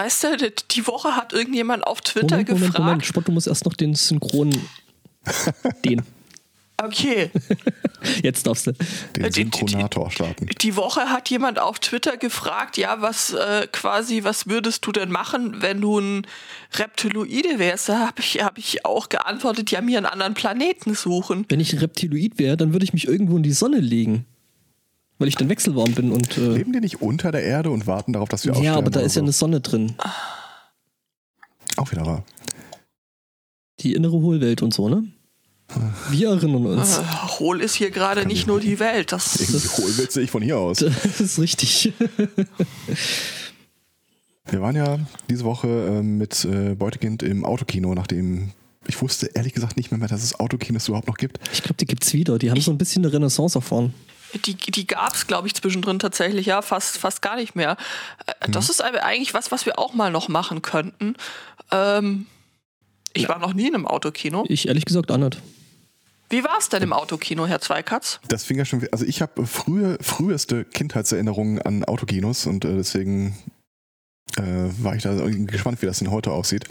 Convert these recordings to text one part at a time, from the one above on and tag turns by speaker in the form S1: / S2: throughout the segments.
S1: weißt du, die Woche hat irgendjemand auf Twitter
S2: Moment,
S1: gefragt.
S2: Moment, Moment, Spott, du musst erst noch den Synchron. den.
S1: Okay.
S2: Jetzt darfst du.
S3: Den
S1: Äh, die- die-
S3: Synchronator starten.
S1: Die Woche hat jemand auf Twitter gefragt, ja, was äh, quasi, was würdest du denn machen, wenn du ein Reptiloide wärst? Da habe ich, hab ich auch geantwortet, ja, mir einen anderen Planeten suchen.
S2: Wenn ich ein Reptiloid wäre, dann würde ich mich irgendwo in die Sonne legen. Weil ich dann wechselwarm bin und. Äh,
S3: Leben die nicht unter der Erde und warten darauf, dass wir
S2: ja,
S3: aussterben?
S2: aber da ist ja
S3: so?
S2: eine Sonne drin.
S3: Auch wieder wahr.
S2: Die innere Hohlwelt und so, ne? Wir erinnern uns.
S1: Äh, Hohl ist hier gerade nicht nur die Welt. Das,
S3: Irgendwie hohl willst du ich von hier aus.
S2: Das ist richtig.
S3: Wir waren ja diese Woche ähm, mit äh, Beutekind im Autokino, nachdem ich wusste ehrlich gesagt nicht mehr, mehr dass es Autokinos überhaupt noch gibt.
S2: Ich glaube, die gibt's wieder. Die haben so ein bisschen eine Renaissance erfahren.
S1: Die die gab es, glaube ich, zwischendrin tatsächlich, ja, fast, fast gar nicht mehr. Äh, Das ist aber eigentlich was, was wir auch mal noch machen könnten. Ähm, ich war noch nie in einem Autokino.
S2: Ich ehrlich gesagt auch nicht.
S1: Wie war es denn im Autokino, Herr Zweikatz?
S3: Das fing ja schon, also ich habe frühe, früheste Kindheitserinnerungen an Autokinos und äh, deswegen äh, war ich da gespannt, wie das denn heute aussieht.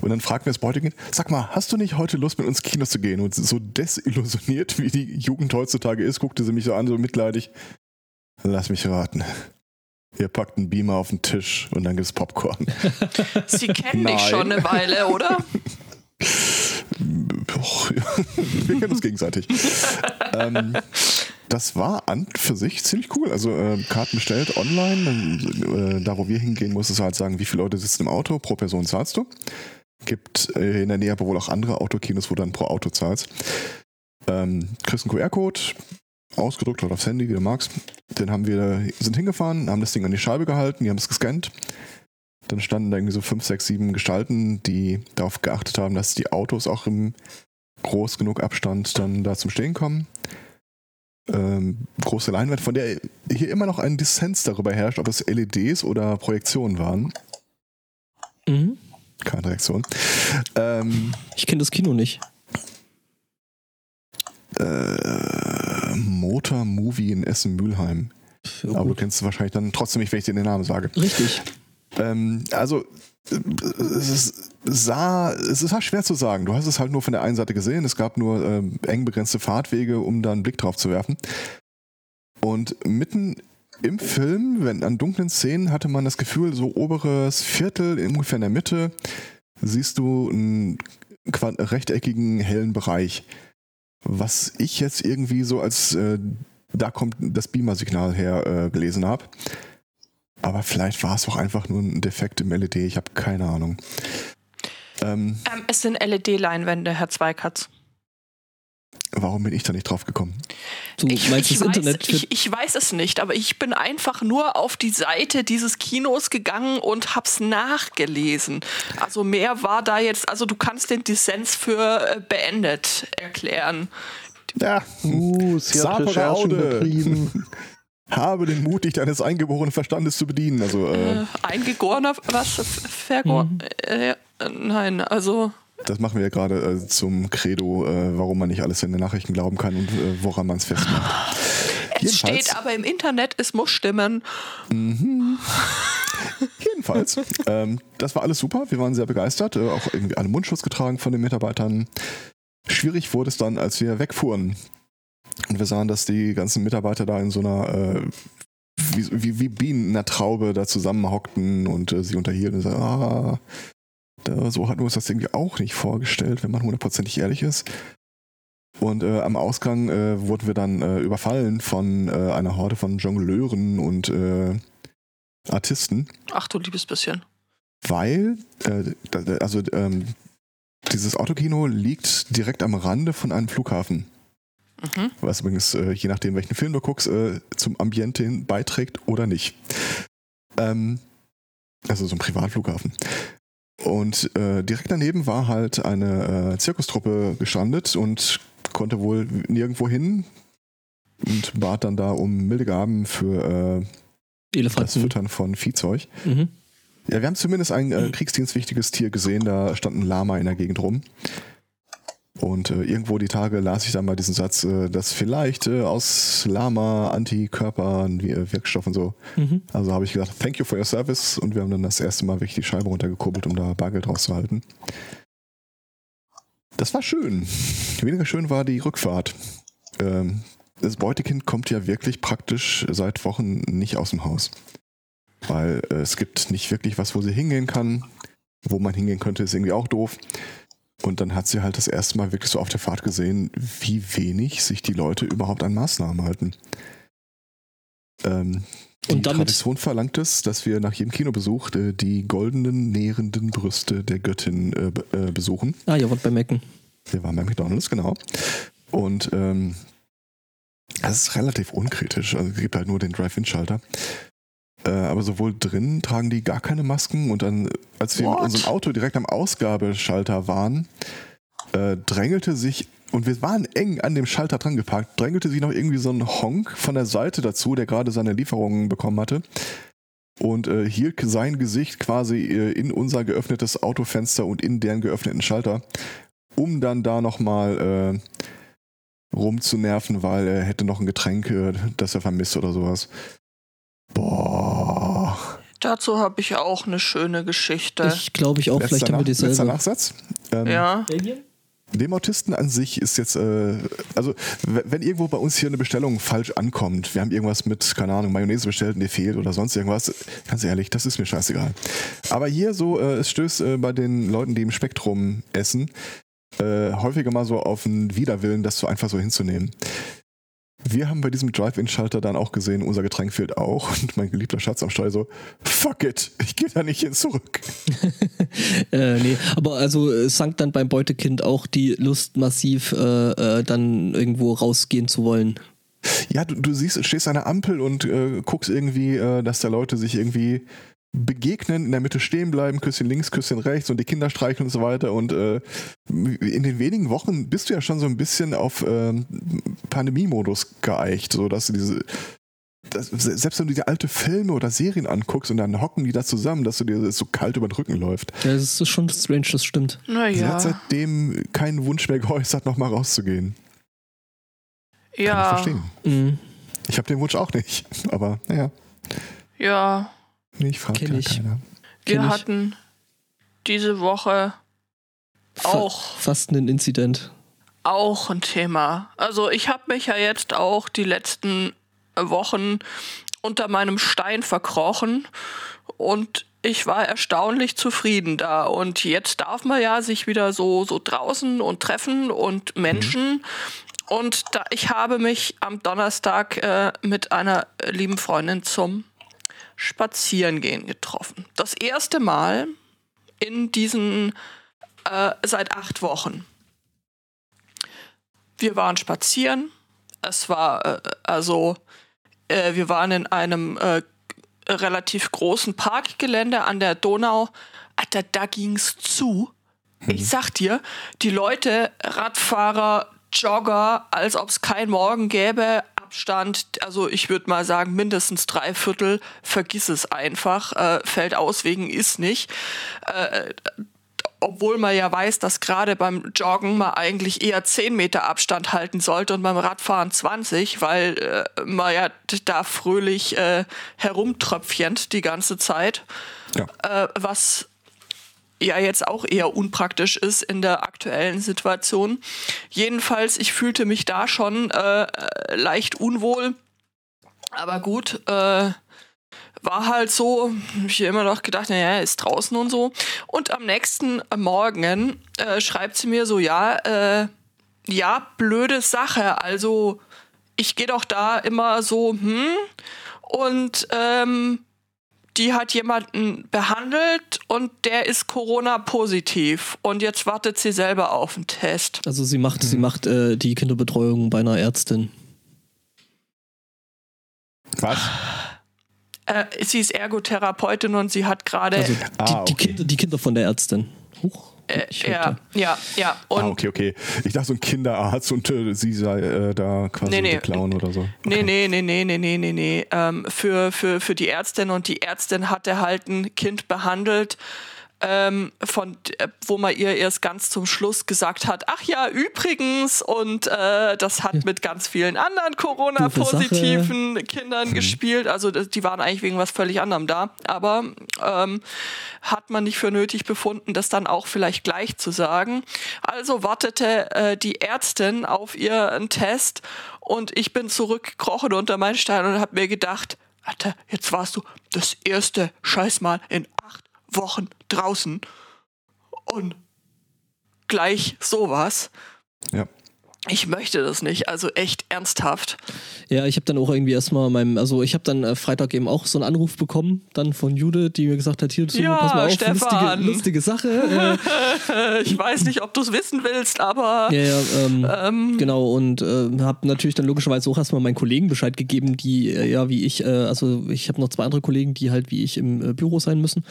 S3: Und dann fragt mir das Beutekind, sag mal, hast du nicht heute Lust, mit uns Kinos zu gehen? Und so desillusioniert, wie die Jugend heutzutage ist, guckte sie mich so an, so mitleidig. Lass mich raten. Ihr packt einen Beamer auf den Tisch und dann gibt's Popcorn.
S1: Sie kennen dich
S3: Nein.
S1: schon eine Weile, oder?
S3: Wir kennen uns gegenseitig. ähm, das war an für sich ziemlich cool. Also äh, Karten bestellt online. Äh, da, wo wir hingehen, musstest du halt sagen, wie viele Leute sitzen im Auto. Pro Person zahlst du. Gibt äh, in der Nähe aber wohl auch andere Autokinos, wo du dann pro Auto zahlst. Ähm, kriegst einen QR-Code, ausgedruckt oder aufs Handy, wie du magst. Den haben wir, sind hingefahren, haben das Ding an die Scheibe gehalten, die haben es gescannt. Dann standen da irgendwie so fünf, sechs, sieben Gestalten, die darauf geachtet haben, dass die Autos auch im groß genug Abstand dann da zum Stehen kommen. Ähm, große Leinwand, von der hier immer noch ein Dissens darüber herrscht, ob es LEDs oder Projektionen waren.
S2: Mhm.
S3: Keine Reaktion. Ähm,
S2: Ich kenne das Kino nicht.
S3: äh, Motor Movie in Essen-Mülheim.
S2: Ja,
S3: Aber du kennst es wahrscheinlich dann trotzdem nicht, wenn ich dir den Namen sage.
S2: Richtig.
S3: Ähm, also, es, sah, es ist halt schwer zu sagen. Du hast es halt nur von der einen Seite gesehen. Es gab nur ähm, eng begrenzte Fahrtwege, um da einen Blick drauf zu werfen. Und mitten im Film, wenn an dunklen Szenen, hatte man das Gefühl, so oberes Viertel, ungefähr in der Mitte, siehst du einen rechteckigen, hellen Bereich. Was ich jetzt irgendwie so als äh, da kommt das Beamer-Signal her äh, gelesen habe. Aber vielleicht war es auch einfach nur ein Defekt im LED, ich habe keine Ahnung. Ähm,
S1: Ähm, es sind LED-Leinwände, Herr Zweikatz.
S3: warum bin ich da nicht drauf gekommen?
S2: Du meinst das
S1: weiß,
S2: Internet
S1: ich, ich weiß es nicht, aber ich bin einfach nur auf die Seite dieses Kinos gegangen und hab's nachgelesen. Also mehr war da jetzt, also du kannst den Dissens für äh, beendet erklären.
S3: Ja,
S4: Uh, sie hat Recherchen betrieben.
S3: habe den Mut, dich deines eingeborenen Verstandes zu bedienen. Also, äh,
S1: Äh, eingegorener, was? Vergoren?
S2: Mhm.
S1: Äh, nein, also
S3: das machen wir ja gerade äh, zum Credo, äh, warum man nicht alles in den Nachrichten glauben kann und äh, woran man es festmacht.
S1: es steht aber im Internet, es muss stimmen.
S3: Jedenfalls, ähm, das war alles super. Wir waren sehr begeistert. Äh, auch irgendwie alle Mundschutz getragen von den Mitarbeitern. Schwierig wurde es dann, als wir wegfuhren. Und wir sahen, dass die ganzen Mitarbeiter da in so einer, äh, wie, wie, wie Bienen in einer Traube da zusammenhockten und äh, sie unterhielten und sagten, ah, da, so hatten wir uns das irgendwie auch nicht vorgestellt, wenn man hundertprozentig ehrlich ist. Und äh, am Ausgang äh, wurden wir dann äh, überfallen von äh, einer Horde von Jongleuren und Artisten
S1: Ach du liebes bisschen.
S3: weil, da- da- also ähm, dieses Autokino liegt direkt am Rande von einem Flughafen.
S1: Mhm.
S3: Was übrigens, äh, je nachdem, welchen Film du guckst, äh, zum Ambiente hin beiträgt oder nicht. Ähm, also so ein Privatflughafen. Und äh, direkt daneben war halt eine äh, Zirkustruppe gestrandet und konnte wohl nirgendwo hin und bat dann da um milde Gaben für äh, das. Füttern von Viehzeug.
S2: Mhm.
S3: Ja, wir haben zumindest ein äh, kriegsdienstwichtiges Tier gesehen, da stand ein Lama in der Gegend rum. Und äh, irgendwo die Tage las ich dann mal diesen Satz, äh, dass vielleicht äh, aus Lama Antikörper äh, Wirkstoff und so.
S2: Mhm.
S3: Also habe ich gesagt, thank you for your service. Und wir haben dann das erste Mal wirklich die Scheibe runtergekurbelt, um da Bargeld rauszuhalten. Das war schön. Weniger schön war die Rückfahrt. Ähm, das Beutekind kommt ja wirklich praktisch seit Wochen nicht aus dem Haus. Weil äh, es gibt nicht wirklich was, wo sie hingehen kann. Wo man hingehen könnte, ist irgendwie auch doof. Und dann hat sie halt das erste Mal wirklich so auf der Fahrt gesehen, wie wenig sich die Leute überhaupt an Maßnahmen halten. Ähm, die
S2: Und damit-
S3: Tradition verlangt es, dass wir nach jedem Kinobesuch äh, die goldenen, nährenden Brüste der Göttin äh, äh, besuchen.
S2: Ah, ja, wollt bei Mecken.
S3: Wir waren bei McDonalds, genau. Und ähm, das ist relativ unkritisch. Also es gibt halt nur den Drive-In-Schalter. Äh, aber sowohl drin tragen die gar keine Masken und dann, als wir
S1: What?
S3: mit unserem Auto direkt am Ausgabeschalter waren, äh, drängelte sich, und wir waren eng an dem Schalter dran geparkt, drängelte sich noch irgendwie so ein Honk von der Seite dazu, der gerade seine Lieferungen bekommen hatte. Und äh, hielt sein Gesicht quasi äh, in unser geöffnetes Autofenster und in deren geöffneten Schalter, um dann da nochmal äh, rumzunerven, weil er hätte noch ein Getränk, äh, das er vermisst oder sowas. Boah.
S1: Dazu habe ich auch eine schöne Geschichte.
S2: Ich glaube ich auch, vielleicht haben wir
S3: Nach- letzter
S2: dieselbe.
S3: Nachsatz. Ähm,
S1: ja.
S3: Dem Autisten an sich ist jetzt, äh, also wenn irgendwo bei uns hier eine Bestellung falsch ankommt, wir haben irgendwas mit, keine Ahnung, Mayonnaise bestellt und dir fehlt oder sonst irgendwas, ganz ehrlich, das ist mir scheißegal. Aber hier so, äh, es stößt äh, bei den Leuten, die im Spektrum essen, äh, häufiger mal so auf einen Widerwillen, das so einfach so hinzunehmen. Wir haben bei diesem Drive-In-Schalter dann auch gesehen, unser Getränk fehlt auch und mein geliebter Schatz am Steuer so, fuck it, ich gehe da nicht hin zurück.
S2: Äh, nee, aber also es sank dann beim Beutekind auch die Lust massiv, äh, äh, dann irgendwo rausgehen zu wollen.
S3: Ja, du, du siehst, stehst an der Ampel und äh, guckst irgendwie, äh, dass da Leute sich irgendwie begegnen, in der Mitte stehen bleiben, Küsschen links, Küsschen rechts und die Kinder streicheln und so weiter. Und äh, in den wenigen Wochen bist du ja schon so ein bisschen auf ähm, Pandemie-Modus geeicht, so dass du diese das, selbst wenn du dir alte Filme oder Serien anguckst und dann hocken die da zusammen, dass du dir das so kalt über den Rücken läuft.
S2: Ja, das ist schon strange, das stimmt.
S3: Sie hat
S1: Naja.
S3: seitdem keinen Wunsch mehr geäußert, nochmal rauszugehen. Kann ich
S1: Ja.
S3: verstehen.
S2: Mhm.
S3: Ich habe den Wunsch auch nicht, aber naja.
S1: Ja.
S3: Ich frage
S2: Kenn
S3: ja
S2: ich.
S3: keiner.
S1: Wir
S2: Kenn ich.
S1: hatten diese Woche
S2: Fa-
S1: auch,
S2: Fast ein Inzident.
S1: auch ein Thema. Also ich habe mich ja jetzt auch die letzten Wochen unter meinem Stein verkrochen und ich war erstaunlich zufrieden da. Und jetzt darf man ja sich wieder so, so draußen und treffen und Menschen. Und da, ich habe mich am Donnerstag äh, mit einer lieben Freundin zum Spazierengehen getroffen. Das erste Mal in diesen äh, seit acht Wochen. Wir waren spazieren. Es war äh, also, äh, wir waren in einem äh, relativ großen Parkgelände an der Donau. Alter, da ging's zu. Ich sag dir, die Leute, Radfahrer, Jogger, als ob es kein Morgen gäbe, Abstand, also ich würde mal sagen, mindestens drei Viertel, vergiss es einfach, äh, fällt aus wegen ist nicht. Äh, obwohl man ja weiß, dass gerade beim Joggen man eigentlich eher 10 Meter Abstand halten sollte und beim Radfahren 20, weil äh, man ja da fröhlich äh, herumtröpfchend die ganze Zeit,
S3: Ja.
S1: äh, was ja jetzt auch eher unpraktisch ist in der aktuellen Situation. Jedenfalls, ich fühlte mich da schon äh, leicht unwohl, aber gut, äh, war halt so, ich immer noch gedacht, naja, ist draußen und so. Und am nächsten Morgen äh, schreibt sie mir so, ja, äh, ja, blöde Sache. Also ich gehe doch da immer so, hm, und ähm, die hat jemanden behandelt und der ist Corona-positiv. Und jetzt wartet sie selber auf einen Test.
S2: Also sie macht, sie macht äh, die Kinderbetreuung bei einer Ärztin.
S3: Was?
S1: Äh, sie ist Ergotherapeutin und sie hat gerade.
S2: Also die,
S3: Ah,
S2: die,
S3: okay.
S2: Kinder, die Kinder von der Ärztin. Huch.
S1: Äh, ja, ja, ja. Und
S3: ah, okay, okay. Ich dachte so ein Kinderarzt und äh, sie sei äh, da quasi
S1: Nee, nee.
S3: der Clown oder so.
S1: Nee, nee, nee, nee, nee, nee, nee, nee. Ähm, für, für, für die Ärztin und die Ärztin hatte halt ein Kind behandelt, ähm, von äh, wo man ihr erst ganz zum Schluss gesagt hat, ach ja, übrigens, und äh, das hat mit ganz vielen anderen Corona-positiven Kindern mhm. gespielt. Also die waren eigentlich wegen was völlig anderem da. Aber ähm, hat man nicht für nötig befunden, das dann auch vielleicht gleich zu sagen. Also wartete äh, die Ärztin auf ihren Test und ich bin zurückgekrochen unter meinen Stein und habe mir gedacht, Alter, jetzt warst du das erste Scheißmal in acht Wochen draußen und gleich sowas.
S3: Ja.
S1: Ich möchte das nicht, also echt ernsthaft.
S2: Ja, ich habe dann auch irgendwie erstmal meinem, also ich habe dann äh, Freitag eben auch so einen Anruf bekommen, dann von Jude, die mir gesagt hat, hier,
S1: so, ja, pass mal auf,
S2: Stefan. Lustige, lustige Sache.
S1: Äh, ich weiß nicht, ob du es wissen willst, aber.
S2: Ja, ja, ähm, ähm, genau, und äh, habe natürlich dann logischerweise auch erstmal meinen Kollegen Bescheid gegeben, die, äh, ja, wie ich, äh, also ich habe noch zwei andere Kollegen, die halt wie ich im äh, Büro sein müssen.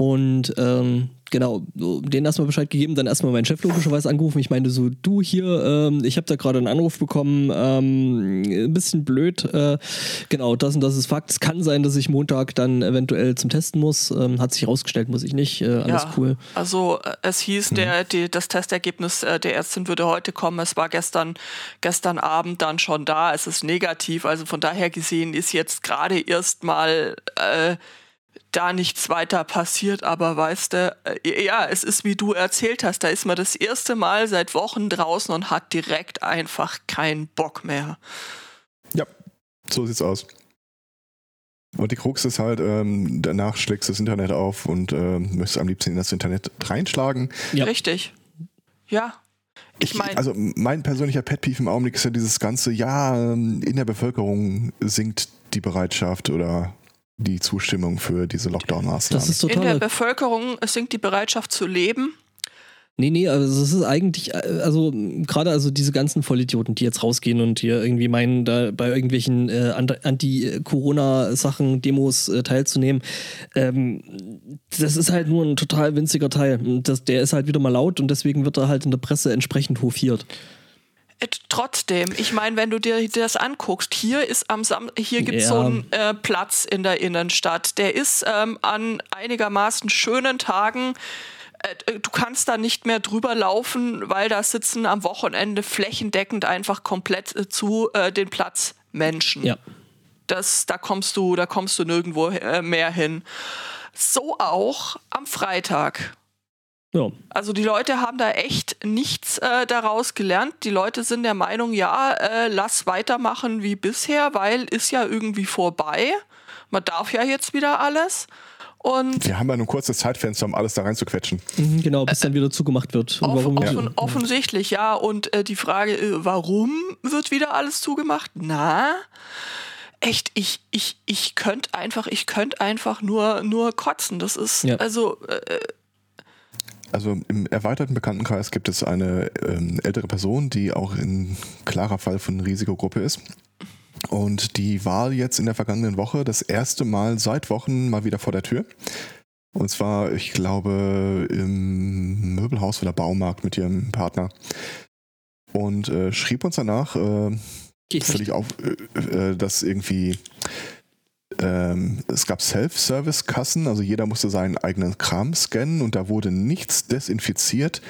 S2: Und ähm, genau, denen erstmal Bescheid gegeben, dann erstmal meinen Chef logischerweise angerufen. Ich meinte so, du hier, ähm, ich habe da gerade einen Anruf bekommen, ähm, ein bisschen blöd. Äh, genau, das und das ist Fakt. Es kann sein, dass ich Montag dann eventuell zum Testen muss. Ähm, hat sich herausgestellt, muss ich nicht. Äh, alles ja, cool.
S1: Also äh, es hieß, mhm. der, die, das Testergebnis äh, der Ärztin würde heute kommen. Es war gestern, gestern Abend dann schon da. Es ist negativ. Also von daher gesehen ist jetzt gerade erstmal äh, da nichts weiter passiert, aber weißt du, äh, ja, es ist wie du erzählt hast, da ist man das erste Mal seit Wochen draußen und hat direkt einfach keinen Bock mehr.
S3: Ja, so sieht's aus. Und die Krux ist halt, ähm, danach schlägst du das Internet auf und ähm, möchtest am liebsten in das Internet reinschlagen.
S1: Ja. Richtig. Ja.
S3: Ich meine. Also mein persönlicher Pet Peeve im Augenblick ist ja dieses ganze, ja, ähm, in der Bevölkerung sinkt die Bereitschaft oder die Zustimmung für diese Lockdown-Maßnahmen.
S1: Das ist total In der Bevölkerung sinkt die Bereitschaft zu leben.
S2: Nee, nee, also es ist eigentlich, also gerade also diese ganzen Vollidioten, die jetzt rausgehen und hier irgendwie meinen, da bei irgendwelchen äh, Anti-Corona-Sachen, Demos äh, teilzunehmen, ähm, das ist halt nur ein total winziger Teil. Das, der ist halt wieder mal laut und deswegen wird er halt in der Presse entsprechend hofiert.
S1: Äh, trotzdem, ich meine, wenn du dir das anguckst, hier ist am Sam hier gibt es ja. so einen äh, Platz in der Innenstadt. Der ist ähm, an einigermaßen schönen Tagen äh, du kannst da nicht mehr drüber laufen, weil da sitzen am Wochenende flächendeckend einfach komplett äh, zu äh, den Platz Menschen.
S2: Ja.
S1: Das, da kommst du, da kommst du nirgendwo mehr hin. So auch am Freitag.
S2: Ja.
S1: Also die Leute haben da echt nichts äh, daraus gelernt. Die Leute sind der Meinung, ja, äh, lass weitermachen wie bisher, weil ist ja irgendwie vorbei. Man darf ja jetzt wieder alles. Und
S3: wir haben ja nur ein kurzes Zeitfenster, um alles da reinzuquetschen.
S2: Mhm, genau, bis dann wieder zugemacht wird.
S1: Off warum offen, ja. Offensichtlich, ja. Und äh, die Frage, äh, warum wird wieder alles zugemacht? Na, echt, ich, ich, ich könnte einfach, ich könnte einfach nur, nur kotzen. Das ist, ja. also, äh,
S3: also im erweiterten Bekanntenkreis gibt es eine ähm, ältere Person, die auch ein klarer Fall von Risikogruppe ist. Und die war jetzt in der vergangenen Woche das erste Mal seit Wochen mal wieder vor der Tür. Und zwar, ich glaube, im Möbelhaus oder Baumarkt mit ihrem Partner. Und äh, schrieb uns danach äh, völlig auf, äh, äh dass irgendwie ähm, es gab Self-Service-Kassen, also jeder musste seinen eigenen Kram scannen und da wurde nichts desinfiziert.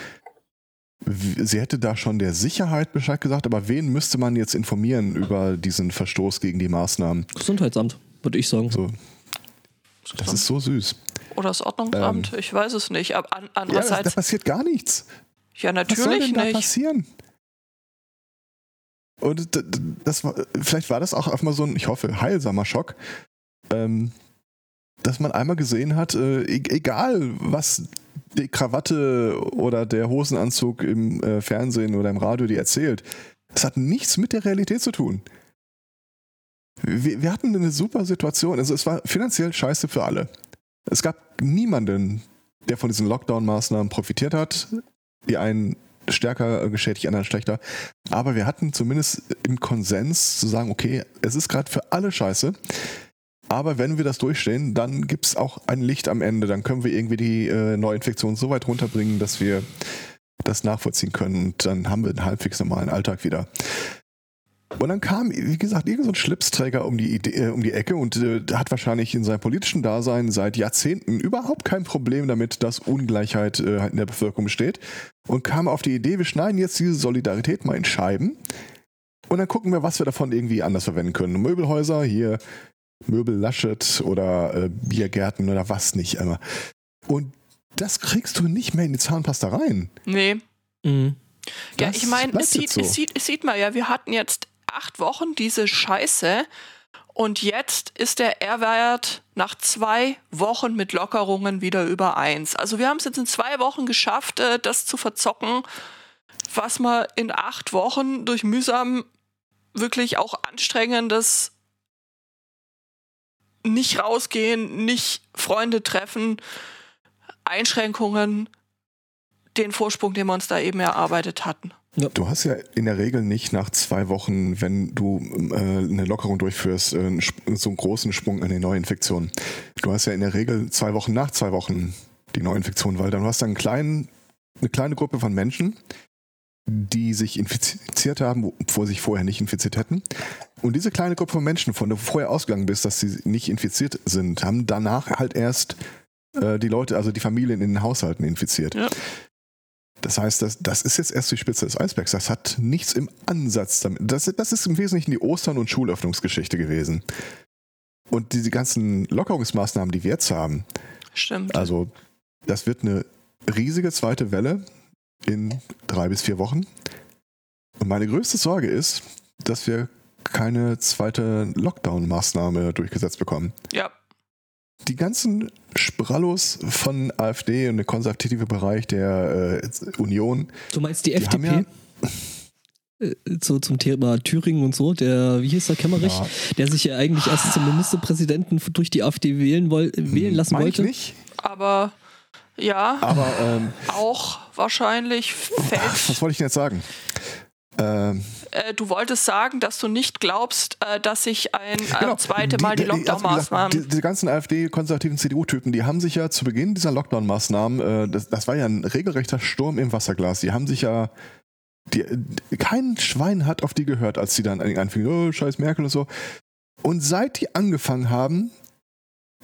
S3: Sie hätte da schon der Sicherheit Bescheid gesagt, aber wen müsste man jetzt informieren über diesen Verstoß gegen die Maßnahmen?
S2: Gesundheitsamt, würde ich sagen.
S3: So. Das ist so süß.
S1: Oder das Ordnungsamt, ähm, ich weiß es nicht. Aber an, andererseits. Ja,
S3: da passiert gar nichts.
S1: Ja, natürlich Was
S3: soll denn
S1: nicht.
S3: Da passieren? Und das war, vielleicht war das auch einfach mal so ein, ich hoffe, heilsamer Schock, ähm, dass man einmal gesehen hat, äh, e-, egal was die Krawatte oder der Hosenanzug im äh, Fernsehen oder im Radio dir erzählt, das hat nichts mit der Realität zu tun. Wir, wir hatten eine super Situation, also es war finanziell scheiße für alle. Es gab niemanden, der von diesen Lockdown-Maßnahmen profitiert hat. Die einen stärker geschädigt, die anderen schlechter. Aber wir hatten zumindest im Konsens zu sagen, okay, es ist gerade für alle scheiße. Aber wenn wir das durchstehen, dann gibt es auch ein Licht am Ende. Dann können wir irgendwie die äh, Neuinfektion so weit runterbringen, dass wir das nachvollziehen können. Und dann haben wir einen halbwegs normalen Alltag wieder. Und dann kam, wie gesagt, irgendein so Schlipsträger um die, Idee, äh, um die Ecke und äh, hat wahrscheinlich in seinem politischen Dasein seit Jahrzehnten überhaupt kein Problem damit, dass Ungleichheit äh, in der Bevölkerung besteht. Und kam auf die Idee, wir schneiden jetzt diese Solidarität mal in Scheiben und dann gucken wir, was wir davon irgendwie anders verwenden können. Möbelhäuser, hier Möbel Laschet oder äh, Biergärten oder was nicht immer. Und das kriegst du nicht mehr in die Zahnpasta rein.
S1: Nee. Mhm. Ja, das ich meine, es, sieht, so. es, sieht, es sieht man ja, wir hatten jetzt acht Wochen diese Scheiße und jetzt ist der R-Wert nach zwei Wochen mit Lockerungen wieder über eins. Also wir haben es jetzt in zwei Wochen geschafft, äh, das zu verzocken, was man in acht Wochen durch mühsam wirklich auch anstrengendes nicht rausgehen, nicht Freunde treffen, Einschränkungen, den Vorsprung, den wir uns da eben erarbeitet hatten.
S3: Ja. Du hast ja in der Regel nicht nach zwei Wochen, wenn du äh, eine Lockerung durchführst, äh, so einen großen Sprung in die Neuinfektion. Du hast ja in der Regel zwei Wochen nach zwei Wochen die Neuinfektion, weil dann hast du einen kleinen, eine kleine Gruppe von Menschen, die sich infiziert haben, sie sich vorher nicht infiziert hätten. Und diese kleine Gruppe von Menschen, von der du vorher ausgegangen bist, dass sie nicht infiziert sind, haben danach halt erst äh, die Leute, also die Familien in den Haushalten infiziert. Ja. Das heißt, das, das ist jetzt erst die Spitze des Eisbergs. Das hat nichts im Ansatz damit. Das, das ist im Wesentlichen die Ostern- und Schulöffnungsgeschichte gewesen. Und diese ganzen Lockerungsmaßnahmen, die wir jetzt haben.
S1: Stimmt.
S3: Also, das wird eine riesige zweite Welle in drei bis vier Wochen. Und meine größte Sorge ist, dass wir keine zweite Lockdown-Maßnahme durchgesetzt bekommen.
S1: Ja,
S3: die ganzen Sprallos von AfD und der konservative Bereich der äh, Union.
S2: Du meinst die, die FDP? Ja äh, so zum Thema Thüringen und so, der, wie hieß der Kämmerich, ja. der sich ja eigentlich erst zum Ministerpräsidenten durch die AfD wählen, woll, wählen lassen
S3: mein
S2: wollte.
S3: Ich nicht.
S1: Aber ja,
S3: aber ähm,
S1: auch wahrscheinlich fällt.
S3: Was wollte ich denn jetzt sagen?
S1: Ähm, äh, du wolltest sagen, dass du nicht glaubst, äh, dass sich ein äh, genau. zweite Mal die, die Lockdown-Maßnahmen.
S3: Also die, die, ganzen AfD-konservativen CDU-Typen, die haben sich ja zu Beginn dieser Lockdown-Maßnahmen, äh, das, das, war ja ein regelrechter Sturm im Wasserglas. Die haben sich ja. Die, kein Schwein hat auf die gehört, als die dann anfingen, oh, scheiß Merkel und so. Und seit die angefangen haben,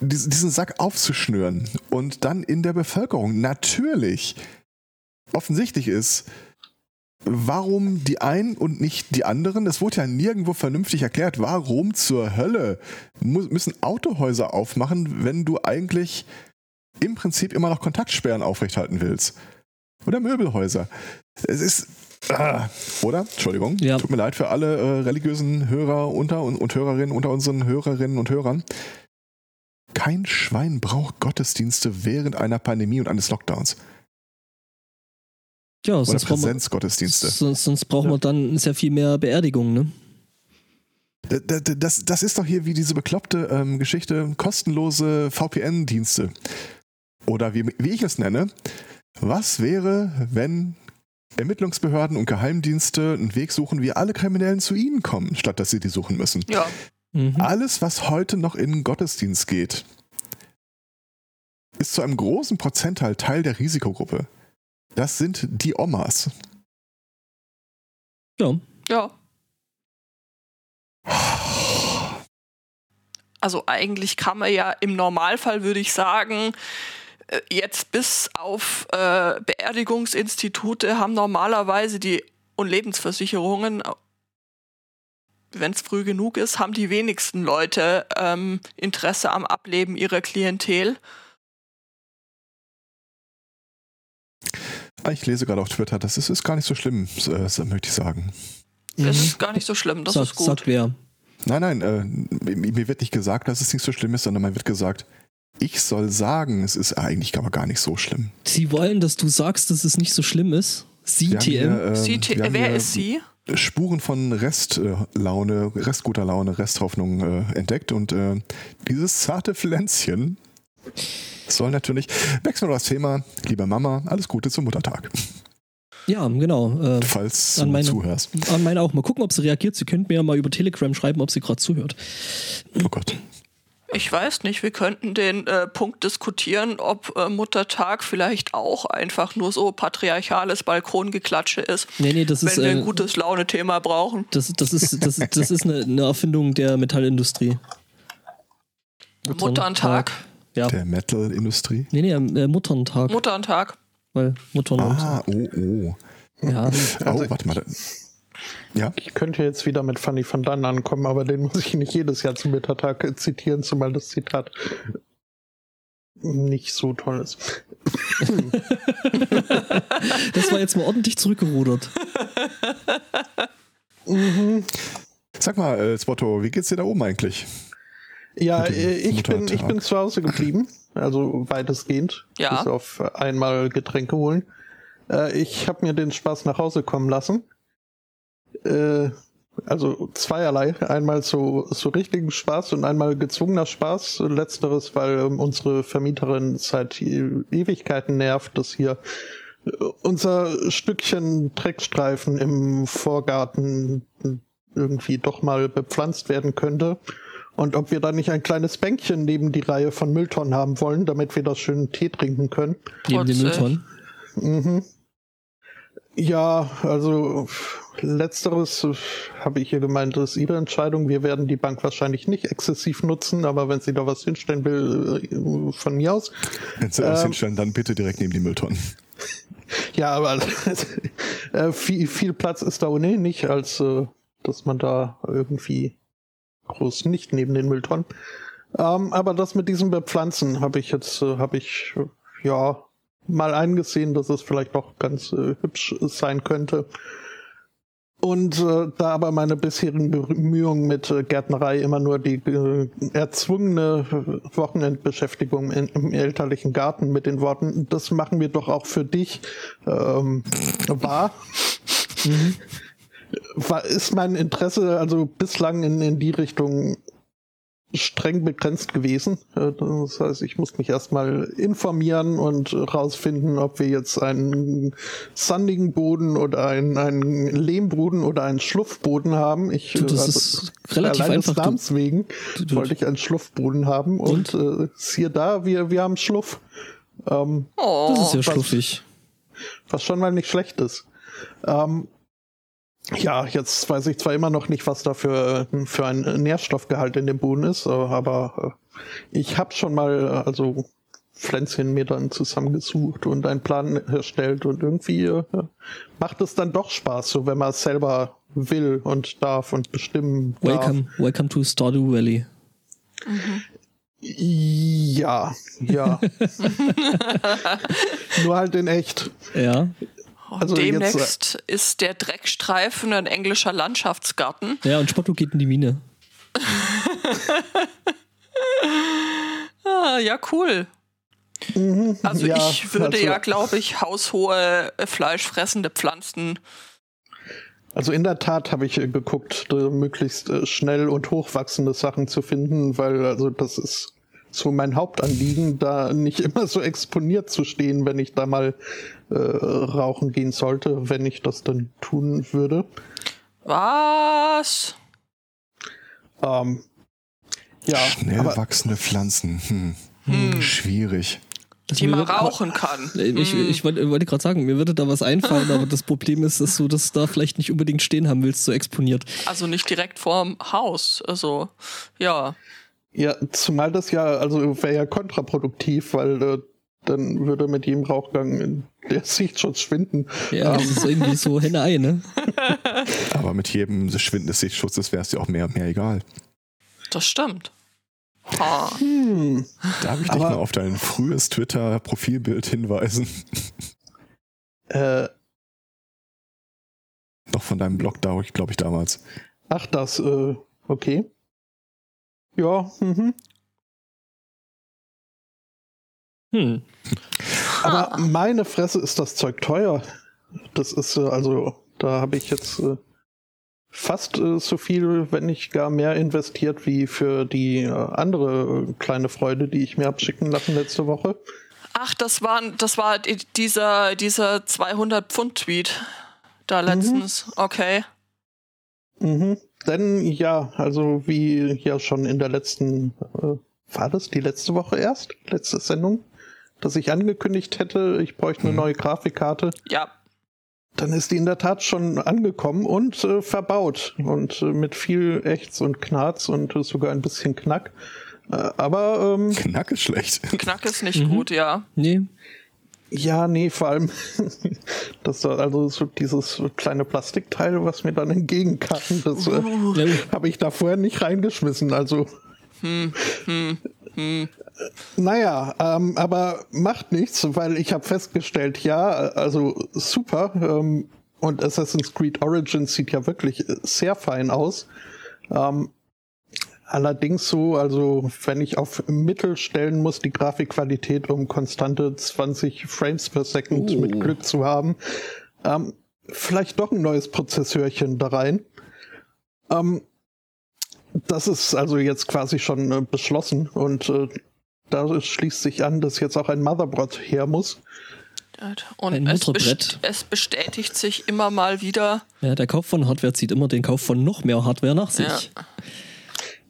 S3: diesen Sack aufzuschnüren und dann in der Bevölkerung natürlich offensichtlich ist, warum die einen und nicht die anderen? Das wurde ja nirgendwo vernünftig erklärt. Warum zur Hölle müssen Autohäuser aufmachen, wenn du eigentlich im Prinzip immer noch Kontaktsperren aufrechthalten willst? Oder Möbelhäuser. Es ist. Ah, oder? Entschuldigung. Ja. Tut mir leid für alle äh, religiösen Hörer unter und, und Hörerinnen unter unseren Hörerinnen und Hörern. Kein Schwein braucht Gottesdienste während einer Pandemie und eines Lockdowns.
S2: Ja,
S3: Oder Präsenzgottesdienste.
S2: Sonst, sonst brauchen ja. wir dann sehr viel mehr Beerdigungen, ne?
S3: Das, das, das, ist doch hier wie diese bekloppte ähm, Geschichte, kostenlose VPN-Dienste. Oder wie, wie ich es nenne, was wäre, wenn Ermittlungsbehörden und Geheimdienste einen Weg suchen, wie alle Kriminellen zu ihnen kommen, statt dass sie die suchen müssen?
S1: Ja.
S3: Mhm. Alles, was heute noch in den Gottesdienst geht, ist zu einem großen Prozentteil Teil der Risikogruppe. Das sind die Omas.
S2: Ja.
S1: Ja. Also eigentlich kann man ja im Normalfall, würde ich sagen, äh, jetzt bis auf äh, Beerdigungsinstitute haben normalerweise die und Lebensversicherungen, wenn es früh genug ist, haben die wenigsten Leute ähm, Interesse am Ableben ihrer Klientel.
S3: Ah, ich lese gerade auf Twitter, das ist, ist gar nicht so schlimm, äh, möchte ich sagen.
S1: Das ist gar nicht so schlimm, das
S2: sag,
S1: ist gut.
S2: Sagt wer?
S3: Nein, nein, äh, mir wird nicht gesagt, dass es nicht so schlimm ist, sondern mir wird gesagt, ich soll sagen, es ist eigentlich aber gar nicht so schlimm.
S2: Sie wollen, dass du sagst, dass es nicht so schlimm ist? Sie, TM?
S1: äh, sie wer ist sie?
S3: Spuren von Restlaune, Restguter Laune, Resthoffnung äh, entdeckt und äh, dieses zarte Pflänzchen soll natürlich. Wechseln wir das Thema. Liebe Mama, alles Gute zum Muttertag.
S2: Ja, genau.
S3: Äh, Falls du meine, zuhörst.
S2: An meine auch. Mal gucken, ob sie reagiert. Sie könnte mir ja mal über Telegram schreiben, ob sie gerade zuhört.
S3: Oh Gott.
S1: Ich weiß nicht, wir könnten den äh, Punkt diskutieren, ob äh, Muttertag vielleicht auch einfach nur so patriarchales Balkongeklatsche ist.
S2: Nee, nee, das
S1: wenn
S2: ist,
S1: wir ein
S2: äh,
S1: gutes Laune-Thema brauchen.
S2: Das, das ist, das, das ist eine, eine Erfindung der Metallindustrie.
S1: Mutterntag.
S2: Ja.
S3: Der Metal-Industrie.
S2: Nee, nee, äh, Mutterntag.
S1: Mutterntag.
S2: Weil Muttern
S3: Ah, oh, oh.
S2: ja.
S3: Oh, warte mal. Ja,
S4: Ich könnte jetzt wieder mit Fanny van Dann ankommen, aber den muss ich nicht jedes Jahr zum äh, zitieren, zumal das Zitat nicht so toll ist.
S2: Das war jetzt mal ordentlich zurückgerudert.
S3: sag mal, äh, Spotto, wie geht's dir da oben eigentlich?
S4: Ja, äh, ich bin, ich bin zu Hause geblieben, also weitestgehend,
S1: Ja.
S4: bis auf einmal Getränke holen. Äh, ich habe mir den Spaß nach Hause kommen lassen. Äh, also zweierlei. Einmal so, so richtigen Spaß und einmal gezwungener Spaß. Letzteres, weil ähm, unsere Vermieterin seit E- Ewigkeiten nervt, dass hier äh, unser Stückchen Dreckstreifen im Vorgarten irgendwie doch mal bepflanzt werden könnte. Und ob wir da nicht ein kleines Bänkchen neben die Reihe von Mülltonnen haben wollen, damit wir das schön Tee trinken können.
S2: Neben den. Mülltonnen.
S4: Mhm. Ja, also letzteres äh, habe ich ihr gemeint, das ist ihre Entscheidung. Wir werden die Bank wahrscheinlich nicht exzessiv nutzen, aber wenn sie da was hinstellen will, äh, von mir aus.
S3: Wenn sie alles
S4: Ähm.
S3: hinstellen, dann bitte direkt neben die Mülltonnen.
S4: Ja, aber äh, viel, viel Platz ist da ohnehin nicht, als äh, dass man da irgendwie groß nicht neben den Mülltonnen. Ähm, aber das mit diesem Bepflanzen habe ich jetzt, äh, habe ich äh, ja mal eingesehen, dass es vielleicht doch ganz äh, hübsch sein könnte. Und äh, da aber meine bisherigen Bemühungen mit äh, Gärtnerei immer nur die äh, erzwungene Wochenendbeschäftigung in, im elterlichen Garten mit den Worten, das machen wir doch auch für dich, ähm, war, war, ist mein Interesse also bislang in, in die Richtung streng begrenzt gewesen. Äh, Das heißt, ich muss mich erstmal informieren und rausfinden, ob wir jetzt einen sandigen Boden oder einen, einen Lehmboden oder einen Schluffboden haben. Ich,
S2: Du, das
S4: äh,
S2: ist relativ
S4: allein
S2: einfach.
S4: Des
S2: Du,
S4: Namens wegen
S2: du-
S4: wollte ich einen Schluffboden haben und, äh, siehe da, wir, wir haben Schluff. Ähm,
S1: Oh,
S2: das ist ja
S4: was-
S2: schluffig.
S4: was schon mal nicht schlecht ist. Ähm, ja, jetzt weiß ich zwar immer noch nicht, was da für, für ein Nährstoffgehalt in dem Boden ist, äh, aber äh, ich habe schon mal äh, also Pflänzchen mir dann zusammengesucht und einen Plan erstellt und irgendwie macht es dann doch Spaß, so wenn man es selber will und darf und bestimmen darf.
S2: Welcome, welcome to Stardew Valley.
S4: Ja, ja. Nur halt in echt.
S2: Ja.
S1: Und
S4: also jetzt,
S1: demnächst ist der Dreckstreifen ein englischer Landschaftsgarten.
S2: Ja, und Spotto geht in die Mine.
S1: Ah, ja, cool. Also
S4: Mhm. Ja,
S1: ich würde
S4: also-
S1: ja, glaube ich, haushohe äh, fleischfressende Pflanzen.
S4: Also in der Tat habe ich äh, geguckt, äh, möglichst äh, schnell und hochwachsende Sachen zu finden, weil also das ist so mein Hauptanliegen, da nicht immer so exponiert zu stehen, wenn ich da mal äh, rauchen gehen sollte, wenn ich das dann tun würde.
S1: Was?
S4: Ähm, ja,
S3: Schnell
S4: aber
S3: wachsende Pflanzen. Hm.
S1: Hm.
S3: Schwierig.
S2: Das
S1: Die man rauchen kann.
S2: Ich,
S1: Hm.
S2: ich wollte, wollte gerade sagen, mir würde da was einfallen, aber das Problem ist, dass du das da vielleicht nicht unbedingt stehen haben willst, so exponiert.
S1: Also nicht direkt vorm Haus. Also, ja.
S4: Ja, zumal das ja, also wäre ja kontraproduktiv, weil äh, dann würde mit jedem Rauchgang der Sichtschutz schwinden.
S2: Ja, das ist irgendwie so Henne-Ei, ne?
S3: Aber mit jedem Schwinden des Sichtschutzes wäre es dir auch mehr, mehr egal.
S1: Das stimmt. Ha.
S4: Hm.
S3: Darf ich dich
S4: Aber-
S3: mal auf dein frühes Twitter-Profilbild hinweisen?
S4: Äh,
S3: Noch von deinem Blog da, glaube ich, damals.
S4: ach, das, äh, okay. Ja, mhm.
S2: Hm.
S4: Aber meine Fresse ist das Zeug teuer. Das ist äh, also, da habe ich jetzt äh, fast äh, so viel, wenn nicht gar mehr investiert wie für die äh, andere kleine Freude, die ich mir hab schicken lassen letzte Woche.
S1: Ach, das war, das war die- dieser, dieser 200-Pfund-Tweet da letztens. Okay.
S4: Mhm. Denn ja, also wie ja schon in der letzten äh, war das die letzte Woche erst? Letzte Sendung? Dass ich angekündigt hätte, ich bräuchte eine
S3: Mhm.
S4: neue Grafikkarte.
S1: Ja,
S4: Dann ist die in der Tat schon angekommen und äh, verbaut. Und äh, mit viel Ächz und Knarz und äh, sogar ein bisschen Knack. Äh, aber ähm,
S3: Knack ist schlecht.
S1: Knack ist nicht
S2: Mhm.
S1: gut, ja.
S2: Nee.
S4: Ja, nee, vor allem das war also so dieses kleine Plastikteil, was mir dann entgegenkam. Das äh,
S2: Ja,
S4: habe ich da vorher nicht reingeschmissen. Also Naja, ähm, aber macht nichts, weil ich habe festgestellt, ja, also super. Ähm, und Assassin's Creed Origins sieht ja wirklich sehr fein aus. Ähm, allerdings so, also wenn ich auf Mittel stellen muss, die Grafikqualität, um konstante 20 Frames per Second
S2: Oh.
S4: mit Glück zu haben, ähm, vielleicht doch ein neues Prozessorchen da rein. Ähm, das ist also jetzt quasi schon äh, beschlossen und äh, da schließt sich an, dass jetzt auch ein Motherboard her muss.
S1: Und
S2: Ein
S1: es, best es bestätigt sich immer mal wieder.
S2: ja, der Kauf von Hardware zieht immer den Kauf von noch mehr Hardware nach sich.
S1: Ja.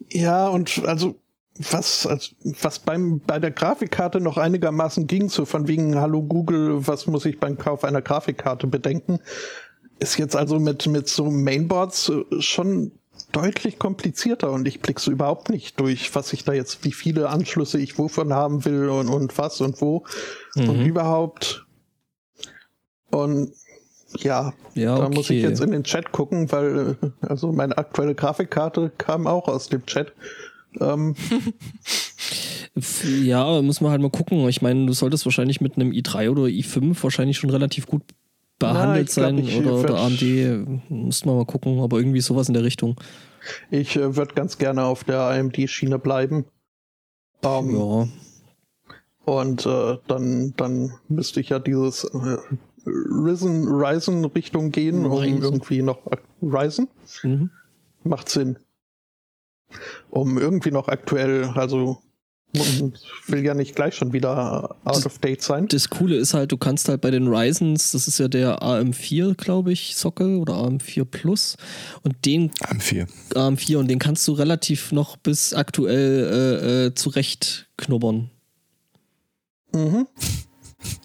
S4: Ja, und also was, also, was beim, bei der Grafikkarte noch einigermaßen ging, so von wegen, hallo Google, was muss ich beim Kauf einer Grafikkarte bedenken, ist jetzt also mit, mit so Mainboards äh, schon deutlich komplizierter und ich blick so überhaupt nicht durch, was ich da jetzt, wie viele Anschlüsse ich wovon haben will und, und was und wo und
S2: Mhm.
S4: überhaupt. Und ja,
S2: Ja,
S4: da muss ich
S2: okay.
S4: jetzt in den Chat gucken, weil äh, also meine aktuelle Grafikkarte kam auch aus dem Chat. Ähm,
S2: Ja, muss man halt mal gucken. Ich meine, du solltest wahrscheinlich mit einem i3 oder i5 wahrscheinlich schon relativ gut behandelt
S4: glaub,
S2: sein oder, oder AMD. Muss man mal gucken, aber irgendwie sowas in der Richtung.
S4: ich äh, würde ganz gerne auf der AMD-Schiene bleiben. Ähm,
S2: Ja.
S4: Und äh, dann, dann müsste ich ja dieses äh, Risen, Ryzen Richtung gehen, um
S2: Ryzen.
S4: irgendwie noch Ryzen
S2: Mhm.
S4: macht Sinn. Um irgendwie noch aktuell, also will ja nicht gleich schon wieder out of date sein.
S2: Das Coole ist halt, du kannst halt bei den Ryzens, das ist ja der AM4, glaube ich, Sockel oder AM4 Plus und den
S3: AM4.
S2: AM4 und den kannst du relativ noch bis aktuell äh, äh, zurecht knubbern.
S4: Mhm.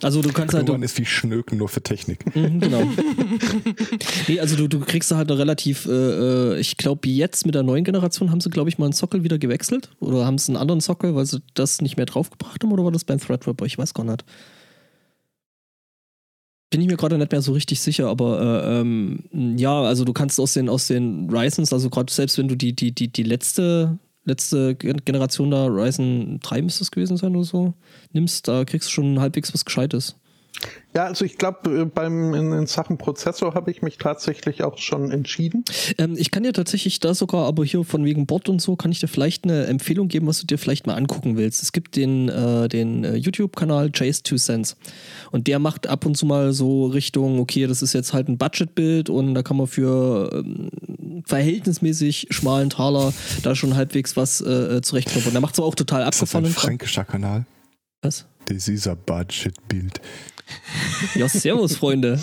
S2: Also du kannst halt,
S3: Irgendwann ist wie Schnöken nur für Technik.
S2: Mhm, genau. nee, also du, du kriegst da halt noch relativ, äh, äh, ich glaube jetzt mit der neuen Generation haben sie, glaube ich, mal einen Sockel wieder gewechselt. Oder haben sie einen anderen Sockel, weil sie das nicht mehr draufgebracht haben, oder war das beim Threadripper? Ich weiß gar nicht. Bin ich mir gerade nicht mehr so richtig sicher, aber äh, ähm, ja, also du kannst aus den, aus den Ryzens, also gerade selbst wenn du die, die, die, die letzte, letzte Gen- Generation da, Ryzen 3 müsste es gewesen sein oder so, nimmst, da kriegst du schon halbwegs was Gescheites.
S4: Ja, also ich glaube, beim in, in Sachen Prozessor habe ich mich tatsächlich auch schon entschieden.
S2: Ähm, ich kann dir tatsächlich da sogar, aber hier von wegen Bot und so, kann ich dir vielleicht eine Empfehlung geben, was du dir vielleicht mal angucken willst. Es gibt den, äh, den äh, YouTube-Kanal Chase Two Cents und der macht ab und zu mal so Richtung, okay, das ist jetzt halt ein Budgetbild und da kann man für ähm, verhältnismäßig schmalen Taler da schon halbwegs was äh, zurechtknopfen. Der macht so auch total
S3: Ist das ein
S2: abgefahren.
S3: fränkischer Kanal?
S2: Was?
S3: Dieser Budget-Bild.
S2: Ja, servus, Freunde.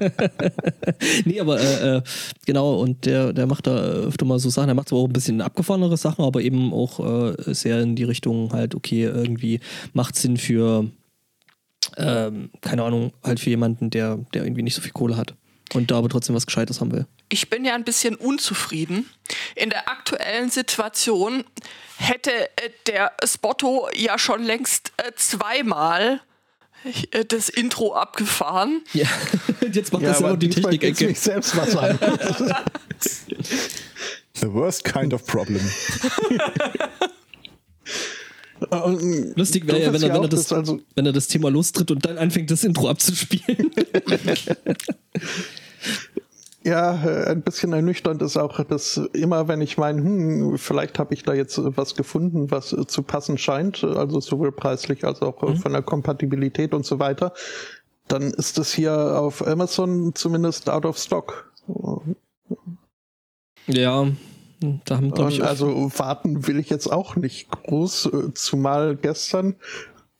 S2: nee, aber äh, äh, genau, und der, der macht da öfter mal so Sachen, der macht zwar auch ein bisschen abgefahrenere Sachen, aber eben auch äh, sehr in die Richtung halt, okay, irgendwie macht Sinn für, ähm, keine Ahnung, halt für jemanden, der, der irgendwie nicht so viel Kohle hat und da aber trotzdem was Gescheites haben will.
S1: Ich bin ja ein bisschen unzufrieden. In der aktuellen Situation hätte äh, der Spotto ja schon längst äh, zweimal äh, das Intro abgefahren.
S2: Ja, jetzt macht
S4: Ja,
S2: das auch die Technik-Ecke.
S4: mich selbst was an.
S3: The worst kind of problem.
S4: Und
S2: Lustig wäre ja, wenn er, wenn, er das,
S4: dass also
S2: wenn er das Thema lostritt und dann anfängt, das Intro abzuspielen.
S4: Ja, äh, ein bisschen ernüchternd ist auch, dass immer, wenn ich meine, hm, vielleicht habe ich da jetzt was gefunden, was zu passen scheint, also sowohl preislich als auch äh, von der Kompatibilität und so weiter, dann ist das hier auf Amazon zumindest out of stock.
S2: ja, da haben, ich,
S4: Und also warten will ich jetzt auch nicht groß, äh, zumal gestern,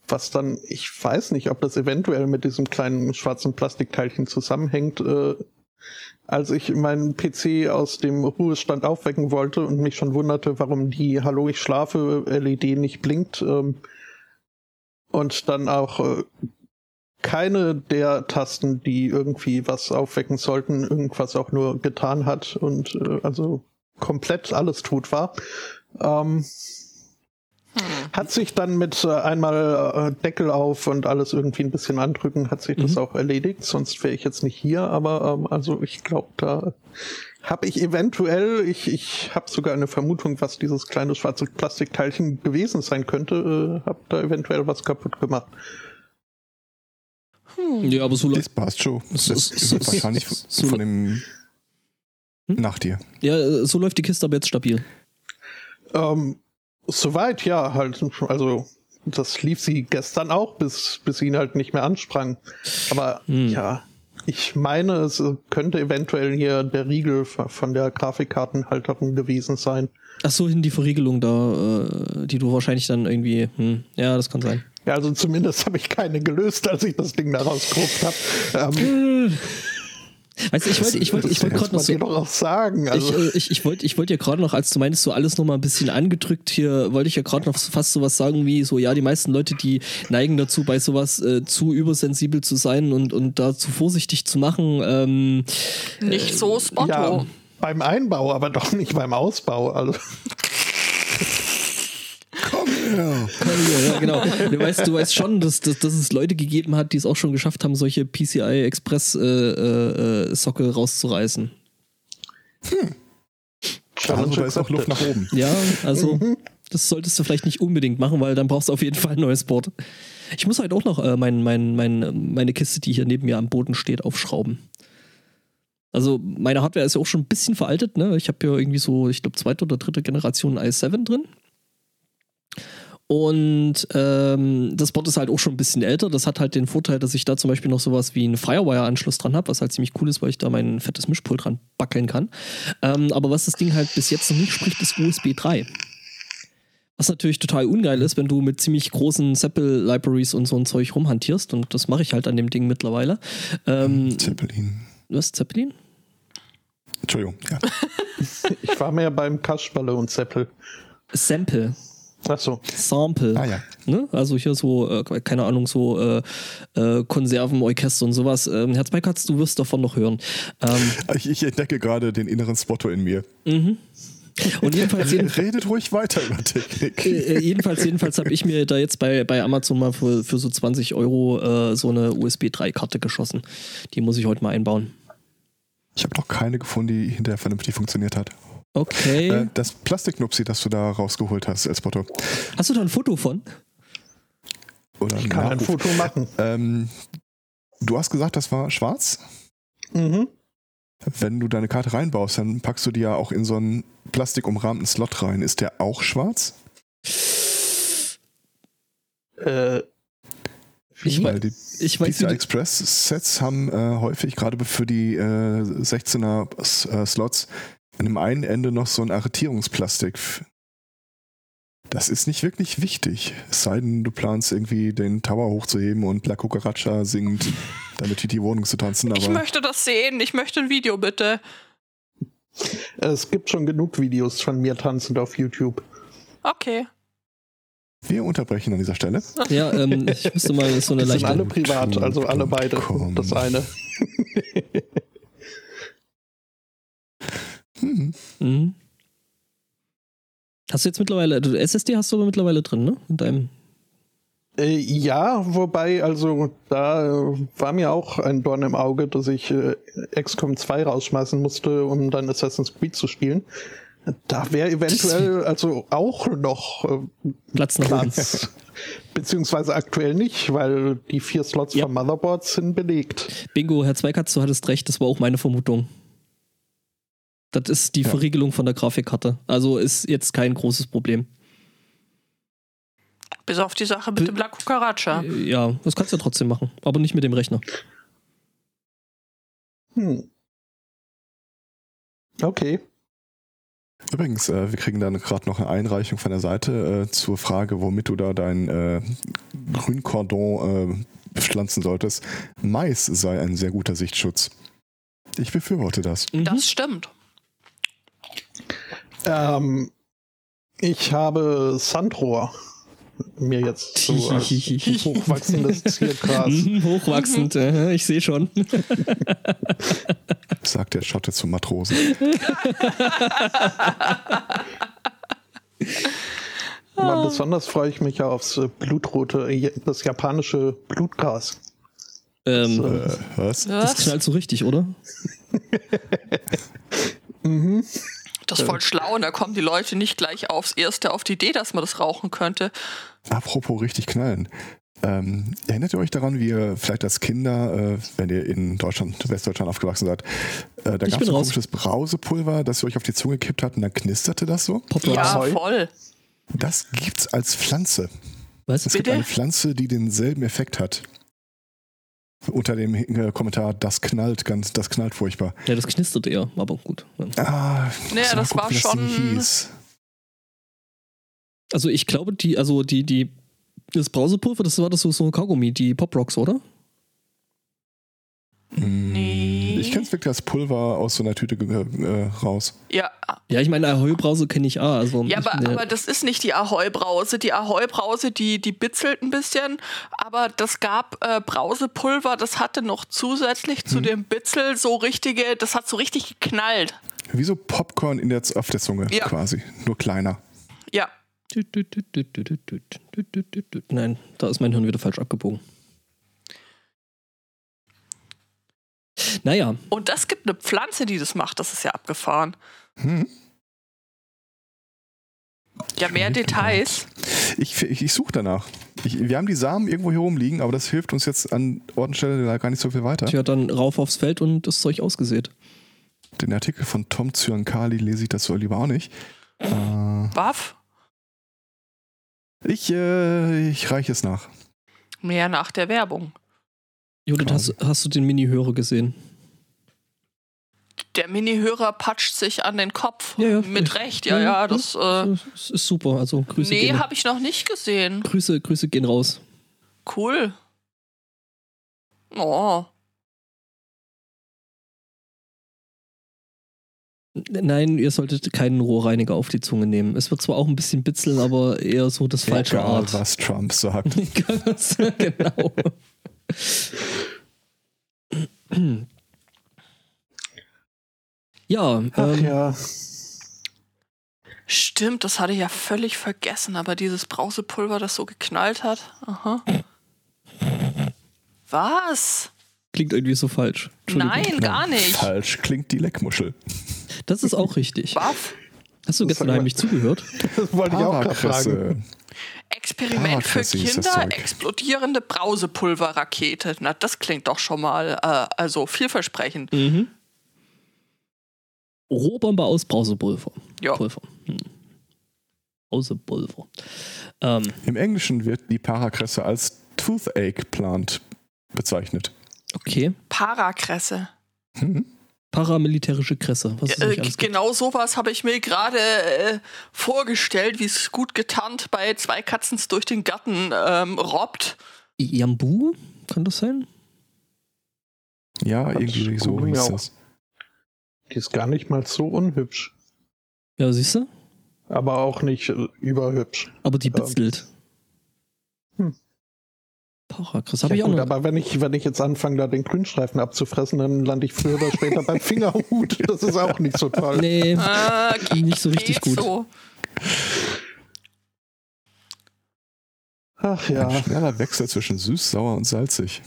S4: was dann, ich weiß nicht, ob das eventuell mit diesem kleinen schwarzen Plastikteilchen zusammenhängt, äh, als ich meinen PC aus dem Ruhestand aufwecken wollte und mich schon wunderte, warum die Hallo, ich schlafe LED nicht blinkt ähm, und dann auch äh, keine der Tasten, die irgendwie was aufwecken sollten, irgendwas auch nur getan hat und äh, also komplett alles tot war. Ähm, hm. Hat sich dann mit äh, einmal äh, Deckel auf und alles irgendwie ein bisschen andrücken, hat sich mhm. das auch erledigt. Sonst wäre ich jetzt nicht hier, aber ähm, also ich glaube, da habe ich eventuell, ich, ich habe sogar eine Vermutung, was dieses kleine schwarze Plastikteilchen gewesen sein könnte, äh, habe da eventuell was kaputt gemacht.
S3: Hm. Ja, aber so Das passt schon. Das so, so, wahrscheinlich so, von dem hm? nach dir.
S2: Ja, so läuft die Kiste aber jetzt stabil.
S4: Ähm, Soweit, ja, halt, also das lief sie gestern auch, bis, bis ihn halt nicht mehr ansprang. Aber hm. ja, ich meine, es könnte eventuell hier der Riegel von der Grafikkartenhalterung gewesen sein.
S2: Ach so, hin die Verriegelung da, äh, die du wahrscheinlich dann irgendwie, hm, ja, das kann sein.
S4: Ja, also zumindest habe ich keine gelöst, als ich das Ding da rausgeguckt habe. Ähm,
S2: Weißt du, ich wollte ich wollte ich wollte gerade noch so
S4: auch sagen, also.
S2: ich, äh, ich, ich wollte ich wollte ja gerade noch als du meinst so alles noch mal ein bisschen angedrückt hier wollte ich ja gerade noch fast sowas sagen wie so ja die meisten Leute die neigen dazu bei sowas äh, zu übersensibel zu sein und und da zu vorsichtig zu machen ähm,
S1: nicht so äh, Spotto ja,
S4: beim Einbau aber doch nicht beim Ausbau also
S2: ja. ja, genau. Du weißt, du weißt schon, dass, dass, dass es Leute gegeben hat, die es auch schon geschafft haben, solche PCI Express äh, äh, Sockel rauszureißen.
S3: Hm. Also da ist auch Luft nach oben.
S2: Ja, also mhm. das solltest du vielleicht nicht unbedingt machen, weil dann brauchst du auf jeden Fall ein neues Board. Ich muss halt auch noch äh, mein, mein, mein, meine Kiste, die hier neben mir am Boden steht, aufschrauben. Also meine Hardware ist ja auch schon ein bisschen veraltet. Ne? Ich habe ja irgendwie so, ich glaube, zweite oder dritte Generation i7 drin. Und ähm, das Board ist halt auch schon ein bisschen älter. Das hat halt den Vorteil, dass ich da zum Beispiel noch sowas wie einen Firewire-Anschluss dran habe, was halt ziemlich cool ist, weil ich da mein fettes Mischpult dran backeln kann. Ähm, aber was das Ding halt bis jetzt noch nicht spricht, ist USB 3. Was natürlich total ungeil ist, wenn du mit ziemlich großen Zeppel-Libraries und so ein Zeug rumhantierst. Und das mache ich halt an dem Ding mittlerweile. Ähm,
S3: Zeppelin.
S2: Was? Zeppelin?
S3: Entschuldigung, ja.
S4: ich war mehr beim Kasperle und Zeppel.
S2: Sample.
S4: Ach so.
S2: Sample.
S3: Ah, ja.
S2: Ne? Also hier so, äh, keine Ahnung, so äh, äh, Konservenorchester und sowas. Ähm, Herz Beikatz, du wirst davon noch hören. Ähm,
S3: ich, ich, entdecke gerade den inneren Spotter in mir.
S2: Mhm. Und jedenfalls,
S3: redet ruhig weiter über Technik.
S2: Äh, äh jedenfalls, jedenfalls habe ich mir da jetzt bei, bei Amazon mal für, für so 20 Euro so eine USB 3-Karte geschossen. Die muss ich heute mal einbauen.
S3: Ich habe noch keine gefunden, die hinterher vernünftig funktioniert hat.
S2: Okay. Äh,
S3: das Plastiknupsi, das du da rausgeholt hast als Foto.
S2: Hast du da ein Foto von?
S3: Oder
S4: ich kann Nachruf. ein Foto machen.
S3: Ähm, du hast gesagt, das war schwarz?
S4: Mhm.
S3: Wenn du deine Karte reinbaust, dann packst du die ja auch in so einen plastikumrahmten Slot rein. Ist der auch schwarz?
S4: Äh,
S3: ich, Weil die ich weiß, PCI Express Sets haben äh, häufig gerade für die äh, 16er äh, Slots an dem einen Ende noch so ein Arretierungsplastik. Das ist nicht wirklich wichtig. Es sei denn, du planst irgendwie den Tower hochzuheben und La Cucaracha singt, damit die Wohnung zu tanzen.
S1: ich möchte das sehen. Ich möchte ein Video, bitte.
S4: Es gibt schon genug Videos von mir tanzend auf YouTube.
S1: Okay.
S3: Wir unterbrechen an dieser Stelle.
S2: Ja, ähm, ich müsste mal so eine leichte...
S4: sind alle privat, also alle beide. Das eine.
S2: Mhm. Mhm. Hast du jetzt mittlerweile, also SSD hast du aber mittlerweile drin, ne? In deinem.
S4: Äh, ja, wobei, also da äh, war mir auch ein Dorn im Auge, dass ich äh, XCOM 2 rausschmeißen musste, um dann Assassin's Creed zu spielen. Da wäre eventuell also auch noch
S2: äh, Platz nach Platz.
S4: Beziehungsweise aktuell nicht, weil die vier Slots ja. vom Motherboard sind belegt.
S2: Bingo, Herr Zweikatz, du hattest recht, das war auch meine Vermutung. Das ist die ja. Verriegelung von der Grafikkarte. Also ist jetzt kein großes Problem.
S1: Bis auf die Sache mit B dem La Cucaracha.
S2: Ja, das kannst du ja trotzdem machen, aber nicht mit dem Rechner.
S4: Hm. Okay.
S3: Übrigens, äh, wir kriegen dann gerade noch eine Einreichung von der Seite äh, zur Frage, womit du da dein äh, Grünkordon äh, bepflanzen solltest. Mais sei ein sehr guter Sichtschutz. Ich befürworte das.
S2: Mhm.
S1: Das stimmt.
S4: Ähm, ich habe Sandrohr mir jetzt so als hochwachsendes Ziergras.
S2: Mhm, Hochwachsend, äh, ich sehe schon.
S3: Sagt der Schotte zum Matrosen.
S4: Aber besonders freue ich mich ja aufs äh, blutrote, äh, das japanische Blutgras.
S2: Ähm,
S4: So.
S3: Äh, was?
S2: das knallt so richtig, oder?
S1: Das ist voll schlau und da kommen die Leute nicht gleich aufs Erste auf die Idee, dass man das rauchen könnte.
S3: Apropos richtig knallen. Ähm, erinnert ihr euch daran, wie ihr vielleicht als Kinder, äh, wenn ihr in Deutschland, Westdeutschland aufgewachsen seid, äh, da gab es ein
S2: raus.
S3: komisches Brausepulver, das ihr euch auf die Zunge gekippt habt und dann knisterte das so?
S2: Pop Rocks.
S1: Ja, voll.
S3: Das gibt's als Pflanze.
S2: Was?
S3: Es gibt
S1: Bitte?
S3: eine Pflanze, die denselben Effekt hat. Unter dem äh, Kommentar, das knallt ganz, das knallt furchtbar.
S2: Ja, das knistert eher, aber gut.
S3: Ah,
S1: Naja, das
S3: gucken,
S1: war
S3: wie
S1: schon-
S3: hieß.
S2: Also ich glaube, die, also die, die, das Brausepulver, das war das so, so ein Kaugummi, die Pop Rocks, oder?
S3: Ich kenne es wirklich als Pulver aus so einer Tüte äh, raus.
S1: Ja,
S2: Ja, ich meine, Ahoi-Brause kenne ich auch. Also
S1: ja aber, aber das ist nicht die Ahoi-Brause. Die Ahoi-Brause, die, die bitzelt ein bisschen, aber das gab äh, Brausepulver, das hatte noch zusätzlich zu dem Bitzel so richtige, das hat so richtig geknallt.
S3: Wie so Popcorn in der, auf der Zunge
S1: Ja.
S3: quasi, nur kleiner.
S1: Ja,
S2: Nein, da ist mein Hirn wieder falsch abgebogen. Naja,
S1: und das gibt eine Pflanze, die das macht, das ist ja abgefahren.
S3: Hm.
S1: Ja, mehr Details.
S3: Ich, ich, ich suche danach. Ich, wir haben die Samen irgendwo hier rumliegen, aber das hilft uns jetzt an Ort und Stelle da gar nicht so viel weiter.
S2: tja, dann rauf aufs Feld und das Zeug ausgesät.
S3: Den Artikel von Tom Zyankali lese ich das so lieber auch nicht. Äh,
S1: Waff?
S3: ich, äh, ich reiche es nach.
S1: Mehr nach der Werbung.
S2: Judith, hast, hast du den Mini-Hörer gesehen?
S1: Der Mini-Hörer patscht sich an den Kopf.
S2: Ja, ja.
S1: Mit Recht, ja, ja. Das, äh,
S2: Das ist super. Also Grüße,
S1: nee, habe ich noch nicht gesehen.
S2: Grüße, Grüße gehen raus.
S1: Cool. Oh.
S2: Nein, ihr solltet keinen Rohrreiniger auf die Zunge nehmen. Es wird zwar auch ein bisschen bitzeln, aber eher so das falsche
S3: Egal,
S2: Art.
S3: was Trump sagt.
S2: Ganz genau. ja,
S4: Ach
S2: ähm,
S4: ja.
S1: Stimmt, das hatte ich ja völlig vergessen, aber dieses Brausepulver, das so geknallt hat. Aha. Was?
S2: klingt irgendwie so falsch.
S1: Nein, gar nicht.
S3: Falsch klingt die Leckmuschel.
S2: Das ist auch richtig.
S1: Waff?
S2: Hast du
S4: Das
S2: gestern heimlich zugehört?
S4: Das wollte ich auch gerade fragen.
S1: Experiment für
S3: hieß das
S1: Kinder, explodierende Brausepulverrakete. Na, das klingt doch schon mal, äh, also vielversprechend.
S2: Mhm. Rohbombe aus Brausepulver.
S1: Ja.
S2: Pulver. Hm. Brausepulver. Ähm,
S3: Im Englischen wird die Parakresse als Toothache Plant bezeichnet.
S2: okay.
S1: Parakresse.
S3: Hm?
S2: Paramilitärische Kresse.
S1: Äh, genau sowas habe ich mir gerade äh, vorgestellt, wie es gut getarnt bei zwei Katzens durch den Garten ähm, robbt.
S2: Jambu? Kann das sein?
S3: Ja,
S4: Quatsch,
S3: irgendwie so hieß das.
S4: Die ist gar nicht mal so unhübsch.
S2: Ja, siehst du?
S4: Aber auch nicht äh, überhübsch.
S2: Aber die
S4: Ähm.
S2: bitzelt.
S4: Hm.
S2: Parakrass.
S4: Ja,
S2: Habe ich auch
S4: gut, aber wenn ich, wenn ich jetzt anfange, da den Grünstreifen abzufressen, dann lande ich früher oder später beim Fingerhut. Das ist auch nicht so toll.
S2: Nee,
S1: geht,
S2: nicht so richtig
S1: geht
S2: gut.
S1: So.
S4: Ach
S3: Ein
S4: ja.
S3: schneller Wechsel zwischen süß, sauer und salzig.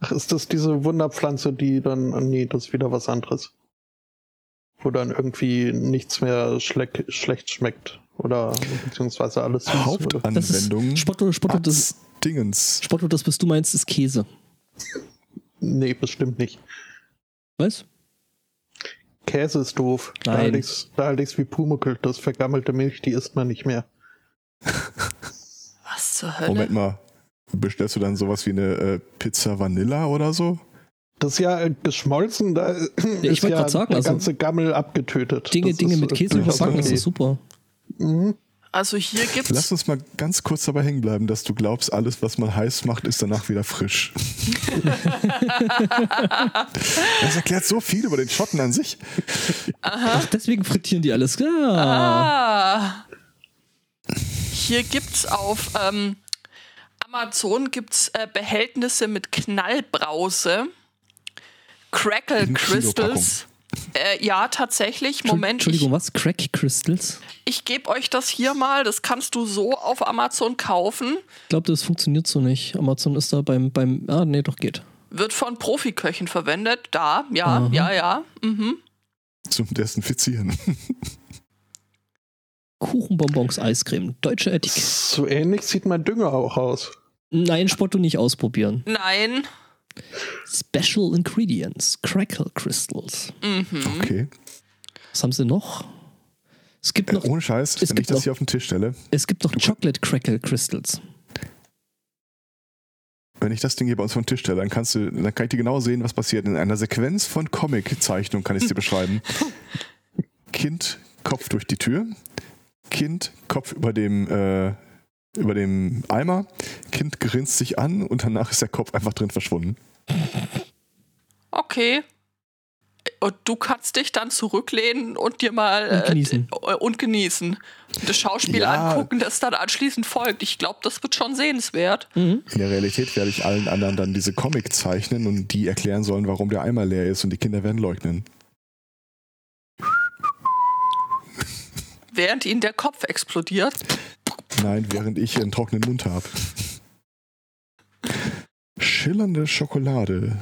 S4: Ach, ist das diese Wunderpflanze, die dann. Nee, das ist wieder was anderes. Wo dann irgendwie nichts mehr schleck, schlecht schmeckt. Oder beziehungsweise alles süß.
S2: Das
S3: Hauptanwendung.
S2: Spotto, Spotto, das,
S3: Dingens.
S2: Spotto, das, was du meinst, ist Käse.
S4: Nee, bestimmt nicht.
S2: Was?
S4: Käse ist doof. Da
S2: Nein.
S4: halte ich's, da halte ich's wie Pumuckl. Das vergammelte Milch, die isst man nicht mehr.
S1: Was zur Hölle?
S3: Moment mal. Bestellst du dann sowas wie eine äh, Pizza Vanilla oder so?
S4: Das ist ja äh, geschmolzen, da
S2: ich
S4: ist
S2: wollte
S4: ja
S2: sagen,
S4: der
S2: also
S4: ganze Gammel abgetötet.
S2: Dinge,
S4: Das
S2: Dinge
S4: ist,
S2: mit
S4: äh,
S2: Käse überbacken, das
S4: okay.
S2: ist super.
S4: Mhm.
S1: Also hier gibt's.
S3: Lass uns mal ganz kurz dabei hängen bleiben, dass du glaubst, alles, was man heiß macht, ist danach wieder frisch. das erklärt so viel über den Schotten an sich.
S2: Ach, deswegen frittieren die alles. Ja.
S1: Ah. Hier gibt's auf ähm, Amazon gibt's äh, Behältnisse mit Knallbrause, Crackle Crystals. Äh, ja, tatsächlich. Moment.
S2: Entschuldigung, was? Crack Crystals?
S1: Ich, ich gebe euch das hier mal. Das kannst du so auf Amazon kaufen.
S2: Ich glaube, das funktioniert so nicht. Amazon ist da beim, beim. Ah, nee, doch geht.
S1: Wird von Profiköchen verwendet. Da, ja,
S2: Aha.
S1: ja, ja. Mhm.
S3: Zum Desinfizieren.
S2: Kuchenbonbons, Eiscreme, deutsche Etikett.
S4: So ähnlich sieht mein Dünger auch aus.
S2: Nein, Spotto nicht ausprobieren.
S1: Nein.
S2: Special Ingredients, Crackle Crystals.
S3: Okay.
S2: Was haben sie noch? Es gibt
S3: Äh,
S2: noch,
S3: ohne Scheiß,
S2: es
S3: wenn ich das
S2: noch-
S3: hier auf den Tisch stelle,
S2: es gibt noch Chocolate Crackle Crystals.
S3: wenn ich das Ding hier bei uns auf den Tisch stelle, dann kannst du, dann kann ich dir genau sehen, was passiert. In einer Sequenz von Comic-Zeichnung kann ich es dir beschreiben. Kind, Kopf durch die Tür. Kind, Kopf über dem, äh, über dem Eimer. Kind grinst sich an und danach ist der Kopf einfach drin verschwunden.
S1: Okay. Und du kannst dich dann zurücklehnen und dir mal
S2: Und genießen.
S1: Äh, und genießen. Das Schauspiel
S3: Ja.
S1: angucken, das dann anschließend folgt. Ich glaube, das wird schon sehenswert.
S2: Mhm.
S3: In der Realität werde ich allen anderen dann diese Comic zeichnen und die erklären sollen, warum der Eimer leer ist und die Kinder werden leugnen.
S1: Während ihnen der Kopf explodiert.
S3: Nein, während ich einen trockenen Mund habe. Schillernde Schokolade,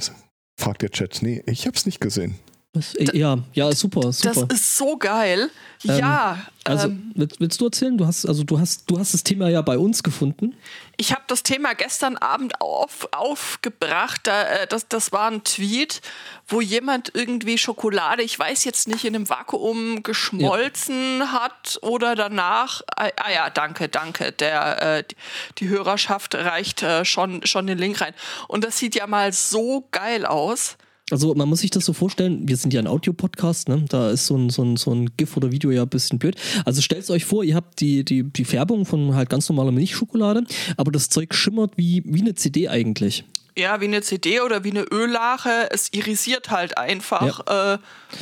S3: fragt der Chat. Nee, ich hab's nicht gesehen.
S2: Was? Äh, Ja, ja, super, super.
S1: Das ist so geil.
S2: Ähm,
S1: ja.
S2: also,
S1: ähm,
S2: willst, du erzählen? Du hast, also du hast, du hast das Thema ja bei uns gefunden.
S1: Ich habe das Thema gestern Abend auf, aufgebracht. Da, äh, das, das war ein Tweet, wo jemand irgendwie Schokolade, ich weiß jetzt nicht, in einem Vakuum geschmolzen hat oder danach. Ah, ah ja, danke, danke. Der, äh, die, die Hörerschaft reicht äh, schon, schon den Link rein. Und das sieht ja mal so geil aus.
S2: Also man muss sich das so vorstellen, wir sind ja ein Audio-Podcast, ne? da ist so ein, so, ein, so ein GIF oder Video ja ein bisschen blöd. Also stellt euch vor, ihr habt die, die, die Färbung von halt ganz normaler Milchschokolade, aber das Zeug schimmert wie, wie eine CD eigentlich.
S1: Ja, wie eine CD oder wie eine Öllache. Es irisiert halt einfach. Äh,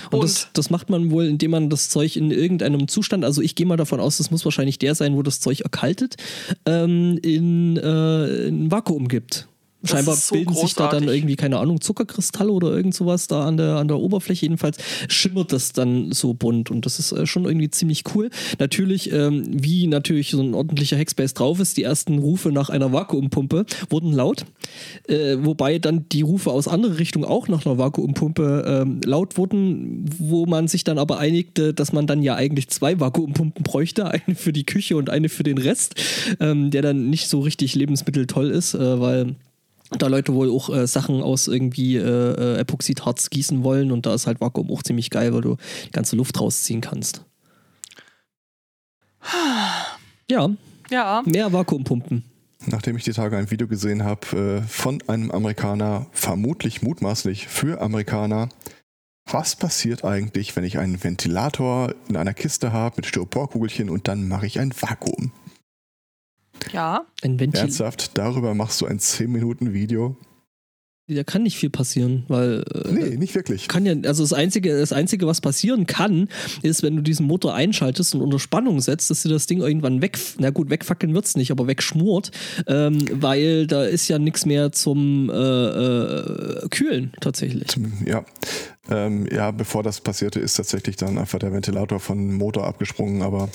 S2: Und,
S1: und
S2: das, das macht man wohl, indem man das Zeug in irgendeinem Zustand, also ich gehe mal davon aus, das muss wahrscheinlich der sein, wo das Zeug erkaltet, ähm, in, äh, in Vakuum gibt. Scheinbar
S1: so
S2: bilden sich da dann
S1: großartig.
S2: irgendwie, keine Ahnung, Zuckerkristalle oder irgend sowas da an der, an der Oberfläche. Jedenfalls schimmert das dann so bunt und das ist äh, schon irgendwie ziemlich cool. Natürlich, ähm, wie natürlich so ein ordentlicher Hackspace drauf ist, die ersten Rufe nach einer Vakuumpumpe wurden laut. Äh, wobei dann die Rufe aus anderer Richtung auch nach einer Vakuumpumpe ähm, laut wurden, wo man sich dann aber einigte, dass man dann ja eigentlich zwei Vakuumpumpen bräuchte, eine für die Küche und eine für den Rest, ähm, der dann nicht so richtig lebensmitteltoll ist, äh, weil da Leute wohl auch äh, Sachen aus irgendwie äh, äh, Epoxidharz gießen wollen und da ist halt Vakuum auch ziemlich geil, weil du die ganze Luft rausziehen kannst. Ja,
S1: ja.
S2: mehr Vakuumpumpen.
S3: Nachdem ich die Tage ein Video gesehen habe äh, von einem Amerikaner, vermutlich mutmaßlich für Amerikaner, was passiert eigentlich, wenn ich einen Ventilator in einer Kiste habe mit Styroporkugelchen und dann mache ich ein Vakuum?
S1: Ja.
S2: Ein Ventil.
S3: Ernsthaft, darüber machst du ein 10-Minuten-Video?
S2: Da kann nicht viel passieren, weil äh,
S3: Nee, nicht wirklich.
S2: kann ja, also das Einzige, das Einzige, was passieren kann, ist, wenn du diesen Motor einschaltest und unter Spannung setzt, dass dir das Ding irgendwann weg, na gut, wegfackeln wird's nicht, aber wegschmort, ähm, weil da ist ja nichts mehr zum äh, äh, Kühlen tatsächlich.
S3: Zum- Ja. Ähm, ja, bevor das passierte, ist tatsächlich dann einfach der Ventilator von dem Motor abgesprungen, aber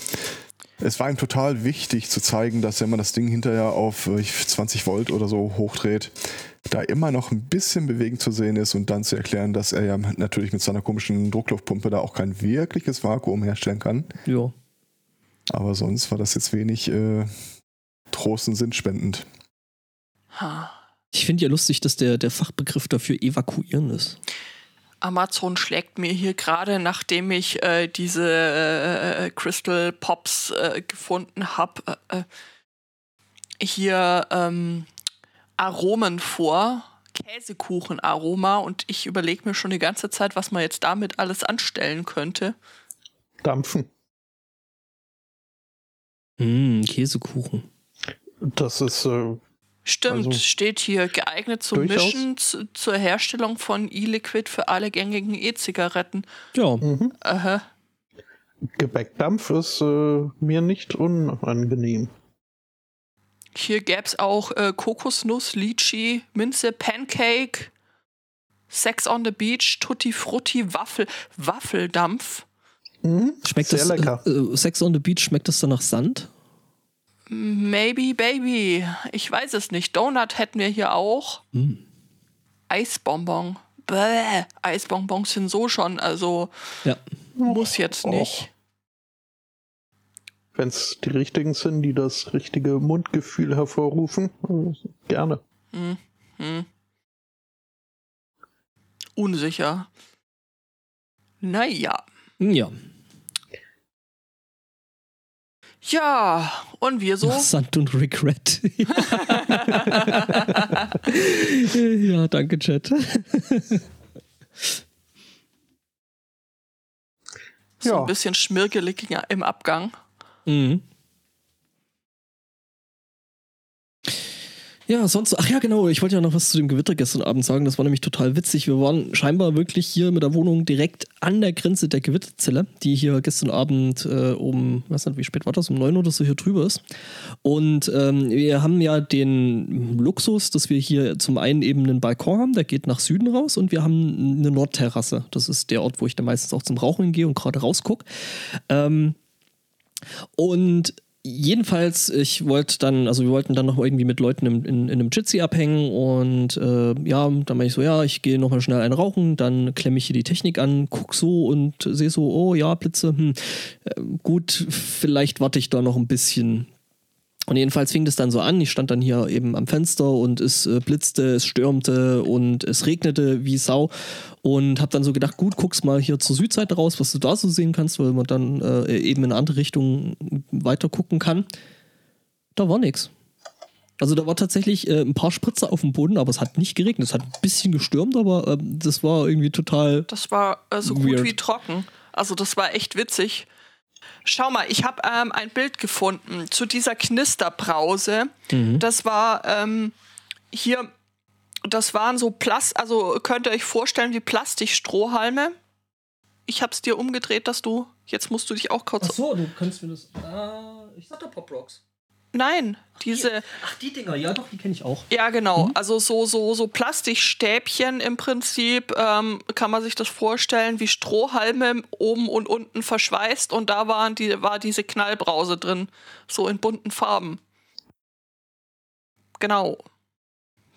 S3: es war ihm total wichtig zu zeigen, dass wenn man das Ding hinterher auf äh, 20 Volt oder so hochdreht, da immer noch ein bisschen Bewegung zu sehen ist und dann zu erklären, dass er ja natürlich mit seiner komischen Druckluftpumpe da auch kein wirkliches Vakuum herstellen kann.
S2: Ja.
S3: Aber sonst war das jetzt wenig äh, Trost und sinnspendend.
S1: Ha.
S2: Ich finde ja lustig, dass der, der Fachbegriff dafür evakuieren ist.
S1: Amazon schlägt mir hier gerade, nachdem ich äh, diese äh, Crystal Pops äh, gefunden habe, äh, äh, hier ähm, Aromen vor. Käsekuchenaroma und ich überlege mir schon die ganze Zeit, was man jetzt damit alles anstellen könnte.
S4: Dampfen.
S2: Mm, Käsekuchen.
S4: Das ist äh,
S1: Stimmt,
S4: Also,
S1: steht hier, geeignet zum
S4: durchaus.
S1: Mischen zu, zur Herstellung von E-Liquid für alle gängigen E-Zigaretten.
S2: Ja,
S4: mhm.
S1: Aha.
S4: Gebäckdampf ist äh, mir nicht unangenehm.
S1: Hier gäbe es auch äh, Kokosnuss, Lychee, Minze, Pancake, Sex on the Beach, Tutti Frutti, Waffel, Waffeldampf.
S4: Mhm.
S2: schmeckt
S4: Sehr
S2: das
S4: lecker.
S2: Äh, äh, Sex on the Beach, schmeckt das dann nach Sand?
S1: Maybe Baby. Ich weiß es nicht. Donut hätten wir hier auch.
S2: Hm.
S1: Eisbonbon. Bäh. Eisbonbons sind so schon, also
S2: Ja.
S1: muss jetzt nicht.
S4: Wenn es die richtigen sind, die das richtige Mundgefühl hervorrufen, äh, gerne.
S1: Hm. Hm. Unsicher. Naja.
S2: Ja.
S1: Ja, und wir so?
S2: Sand und Regret. ja, danke, Chat.
S1: So
S4: Ja.
S1: ein bisschen schmirgelig im Abgang.
S2: Mhm. Ja, sonst, ach ja, genau, ich wollte ja noch was zu dem Gewitter gestern Abend sagen. Das war nämlich total witzig. Wir waren scheinbar wirklich hier mit der Wohnung direkt an der Grenze der Gewitterzelle, die hier gestern Abend äh, um, weiß nicht, wie spät war das, um neun oder so hier drüber ist. Und ähm, wir haben ja den Luxus, dass wir hier zum einen eben einen Balkon haben, der geht nach Süden raus und wir haben eine Nordterrasse. Das ist der Ort, wo ich dann meistens auch zum Rauchen gehe und gerade rausgucke. Ähm, und jedenfalls, ich wollte dann, also wir wollten dann noch irgendwie mit Leuten in, in, in einem Jitsi abhängen und äh, ja, dann meine ich so, ja, ich gehe nochmal schnell einen rauchen, dann klemme ich hier die Technik an, guck so und sehe so, oh ja, Blitze, hm, äh, gut, vielleicht warte ich da noch ein bisschen. Und jedenfalls fing das dann so an. Ich stand dann hier eben am Fenster und es äh, blitzte, es stürmte und es regnete wie Sau. Und habe dann so gedacht, gut, guck's mal hier zur Südseite raus, was du da so sehen kannst, weil man dann äh, eben in eine andere Richtung weiter gucken kann. Da war nichts. Also da war tatsächlich äh, ein paar Spritzer auf dem Boden, aber es hat nicht geregnet. Es hat ein bisschen gestürmt, aber äh, das war irgendwie total.
S1: Das war äh, so gut
S2: Weird.
S1: wie trocken. Also das war echt witzig. Schau mal, ich habe ähm, ein Bild gefunden zu dieser Knisterbrause.
S2: Mhm.
S1: Das war ähm, hier, das waren so Plast, also könnt ihr euch vorstellen wie Plastikstrohhalme. Ich habe es dir umgedreht, dass du, jetzt musst du dich auch kurz.
S2: so, du kannst mir das. Äh, ich sagte Pop Rocks.
S1: Nein, diese,
S2: Ach, die Dinger, ja doch, die kenne ich auch.
S1: ja genau, also so, so, so Plastikstäbchen im Prinzip, ähm, kann man sich das vorstellen, wie Strohhalme oben und unten verschweißt und da waren die, war diese Knallbrause drin, so in bunten Farben. Genau.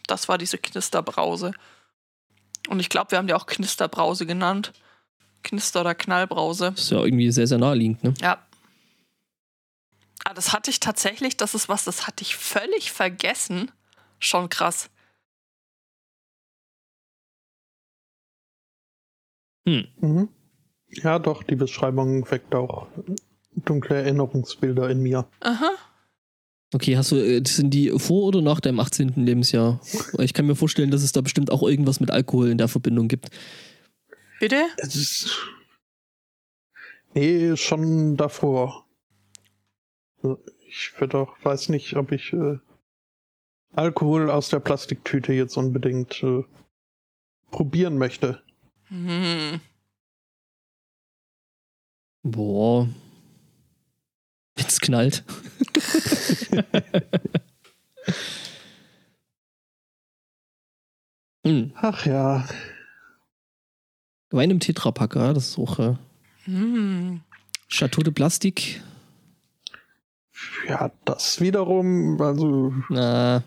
S1: Das war diese Knisterbrause. Und ich glaube, wir haben die auch Knisterbrause genannt. Knister- oder Knallbrause.
S2: Das ist ja irgendwie sehr, sehr naheliegend, ne?
S1: Ja. Ah, das hatte ich tatsächlich, das ist was, das hatte ich völlig vergessen. Schon krass.
S2: Hm.
S4: Mhm. Ja, doch, die Beschreibung weckt auch dunkle Erinnerungsbilder in mir.
S1: Aha.
S2: Okay, hast du, äh, sind die vor oder nach deinem 18. Lebensjahr? Ich kann mir vorstellen, dass es da bestimmt auch irgendwas mit Alkohol in der Verbindung gibt.
S1: Bitte?
S4: Es ist. Nee, schon davor. Ich würde auch, weiß nicht, ob ich äh, Alkohol aus der Plastiktüte jetzt unbedingt äh, probieren möchte.
S1: Hm.
S2: Boah. Wenn's knallt. hm.
S4: Ach ja,
S2: Wein im Tetrapack, ja, das ist auch äh,
S1: Hm.
S2: Chateau de Plastik.
S4: Ja, das wiederum, also
S2: Na,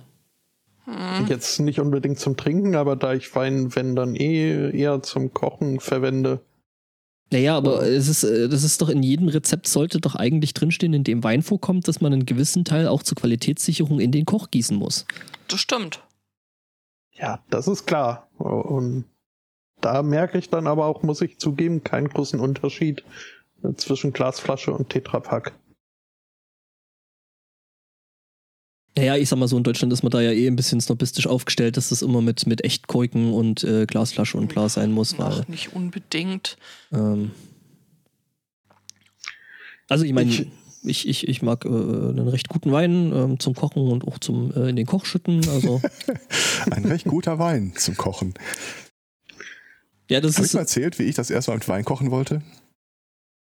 S1: Hm.
S4: jetzt nicht unbedingt zum Trinken, aber da ich Wein, wenn dann eh eher zum Kochen verwende.
S2: naja, aber es ist, äh, das ist doch in jedem Rezept sollte doch eigentlich drinstehen, in dem Wein vorkommt, dass man einen gewissen Teil auch zur Qualitätssicherung in den Koch gießen muss.
S1: Das stimmt.
S4: Ja, das ist klar. Und da merke ich dann aber auch, muss ich zugeben, keinen großen Unterschied äh, zwischen Glasflasche und Tetrapack.
S2: Naja, ich sag mal so, in Deutschland ist man da ja eh ein bisschen snobistisch aufgestellt, dass das immer mit, mit Echtkorken und äh, Glasflasche und bla sein muss, weil.
S1: Ach, nicht unbedingt.
S2: Ähm, also ich meine,
S4: Ich-
S2: ich, ich, ich mag äh, einen recht guten Wein ähm, zum Kochen und auch zum äh, in den Koch schütten. Also
S3: Ein recht guter Wein zum Kochen.
S2: ja, das
S3: ich
S2: ist.
S3: mal erzählt, wie ich das erste Mal mit Wein kochen wollte?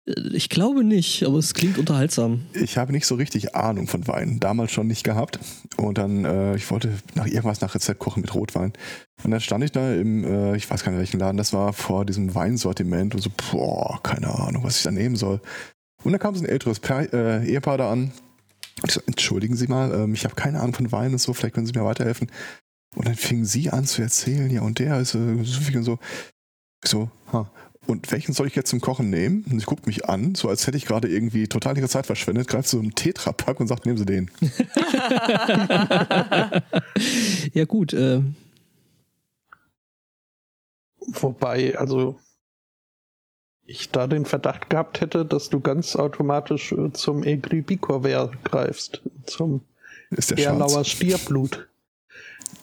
S2: Äh, Ich glaube nicht, aber es klingt unterhaltsam.
S3: Ich habe nicht so richtig Ahnung von Wein. Damals schon nicht gehabt. Und dann, äh, ich wollte nach irgendwas nach Rezept kochen mit Rotwein. Und dann stand ich da im, äh, ich weiß gar nicht welchen Laden das war, vor diesem Weinsortiment und so, boah, keine Ahnung, was ich da nehmen soll. Und dann kam so ein älteres Paar, äh, Ehepaar da an. Und ich so, entschuldigen Sie mal, ähm, ich habe keine Ahnung von Wein und so, vielleicht können Sie mir weiterhelfen. Und dann fingen sie an zu erzählen, ja, und der ist äh, so viel und so. Ich so, ha. Und welchen soll ich jetzt zum Kochen nehmen? Und sie guckt mich an, so als hätte ich gerade irgendwie total ihre Zeit verschwendet, greift so einen Tetrapack und sagt, nehmen Sie den.
S2: Ja, gut. Äh,
S4: Wobei, also ich da den Verdacht gehabt hätte, dass du ganz automatisch äh, zum Egri Bicorver greifst, zum Erlauer? Stierblut.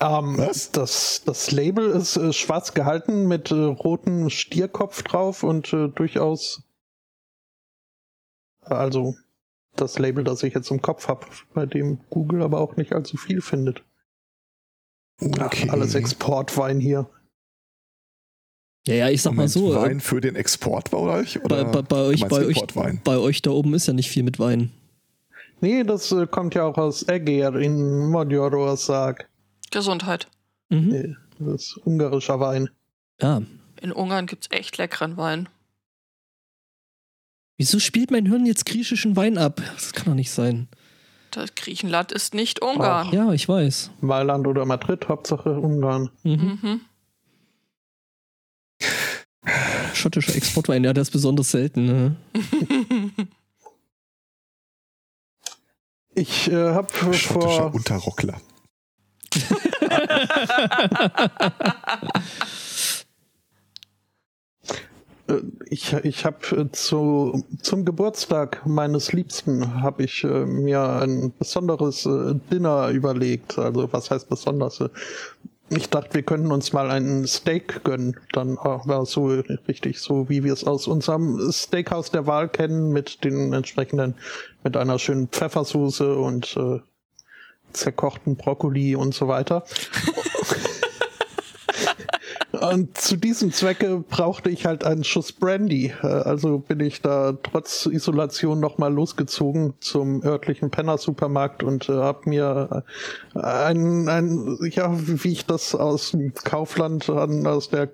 S4: Ähm,
S3: Was?
S4: Das, das Label ist äh, schwarz gehalten mit äh, rotem Stierkopf drauf und äh, durchaus, also das Label, das ich jetzt im Kopf habe, bei dem Google aber auch nicht allzu viel findet. Ach,
S3: Okay.
S4: alles Exportwein hier.
S2: ja, ja, ich sag mal
S3: Moment,
S2: so. äh,
S3: Wein für den Export bei euch? Oder
S2: bei, bei, bei, euch, bei, euch, bei euch da oben ist ja nicht viel mit Wein.
S4: Nee, das äh, kommt ja auch aus Eger in Magyarország.
S1: Gesundheit.
S2: Mhm.
S4: Nee, das ist ungarischer Wein.
S2: Ja.
S1: In Ungarn gibt's echt leckeren Wein.
S2: Wieso spielt mein Hirn jetzt griechischen Wein ab? Das kann doch nicht sein.
S1: Das Griechenland ist nicht Ungarn.
S2: Ja, ich weiß.
S4: Mailand oder Madrid, Hauptsache Ungarn.
S2: Mhm.
S1: Mhm.
S2: Schottischer Exportwein, ja, der ist besonders selten. Ne?
S4: Ich äh, habe
S3: Schottischer
S4: vor
S3: Unterrockler.
S4: Äh, Ich, ich habe zu, zum Geburtstag meines Liebsten habe ich äh, mir ein besonderes äh, Dinner überlegt. Also was heißt besonders? Äh, Ich dachte, wir könnten uns mal einen Steak gönnen. Dann äh, war es so richtig, so wie wir es aus unserem Steakhouse der Wahl kennen, mit den entsprechenden, mit einer schönen Pfeffersoße und äh, zerkochten Brokkoli und so weiter. Und zu diesem Zwecke brauchte ich halt einen Schuss Brandy. Äh, Also bin ich da trotz Isolation nochmal losgezogen zum örtlichen Penner-Supermarkt und äh, habe mir äh, ein, ein, ja, wie ich das aus dem Kaufland an, aus der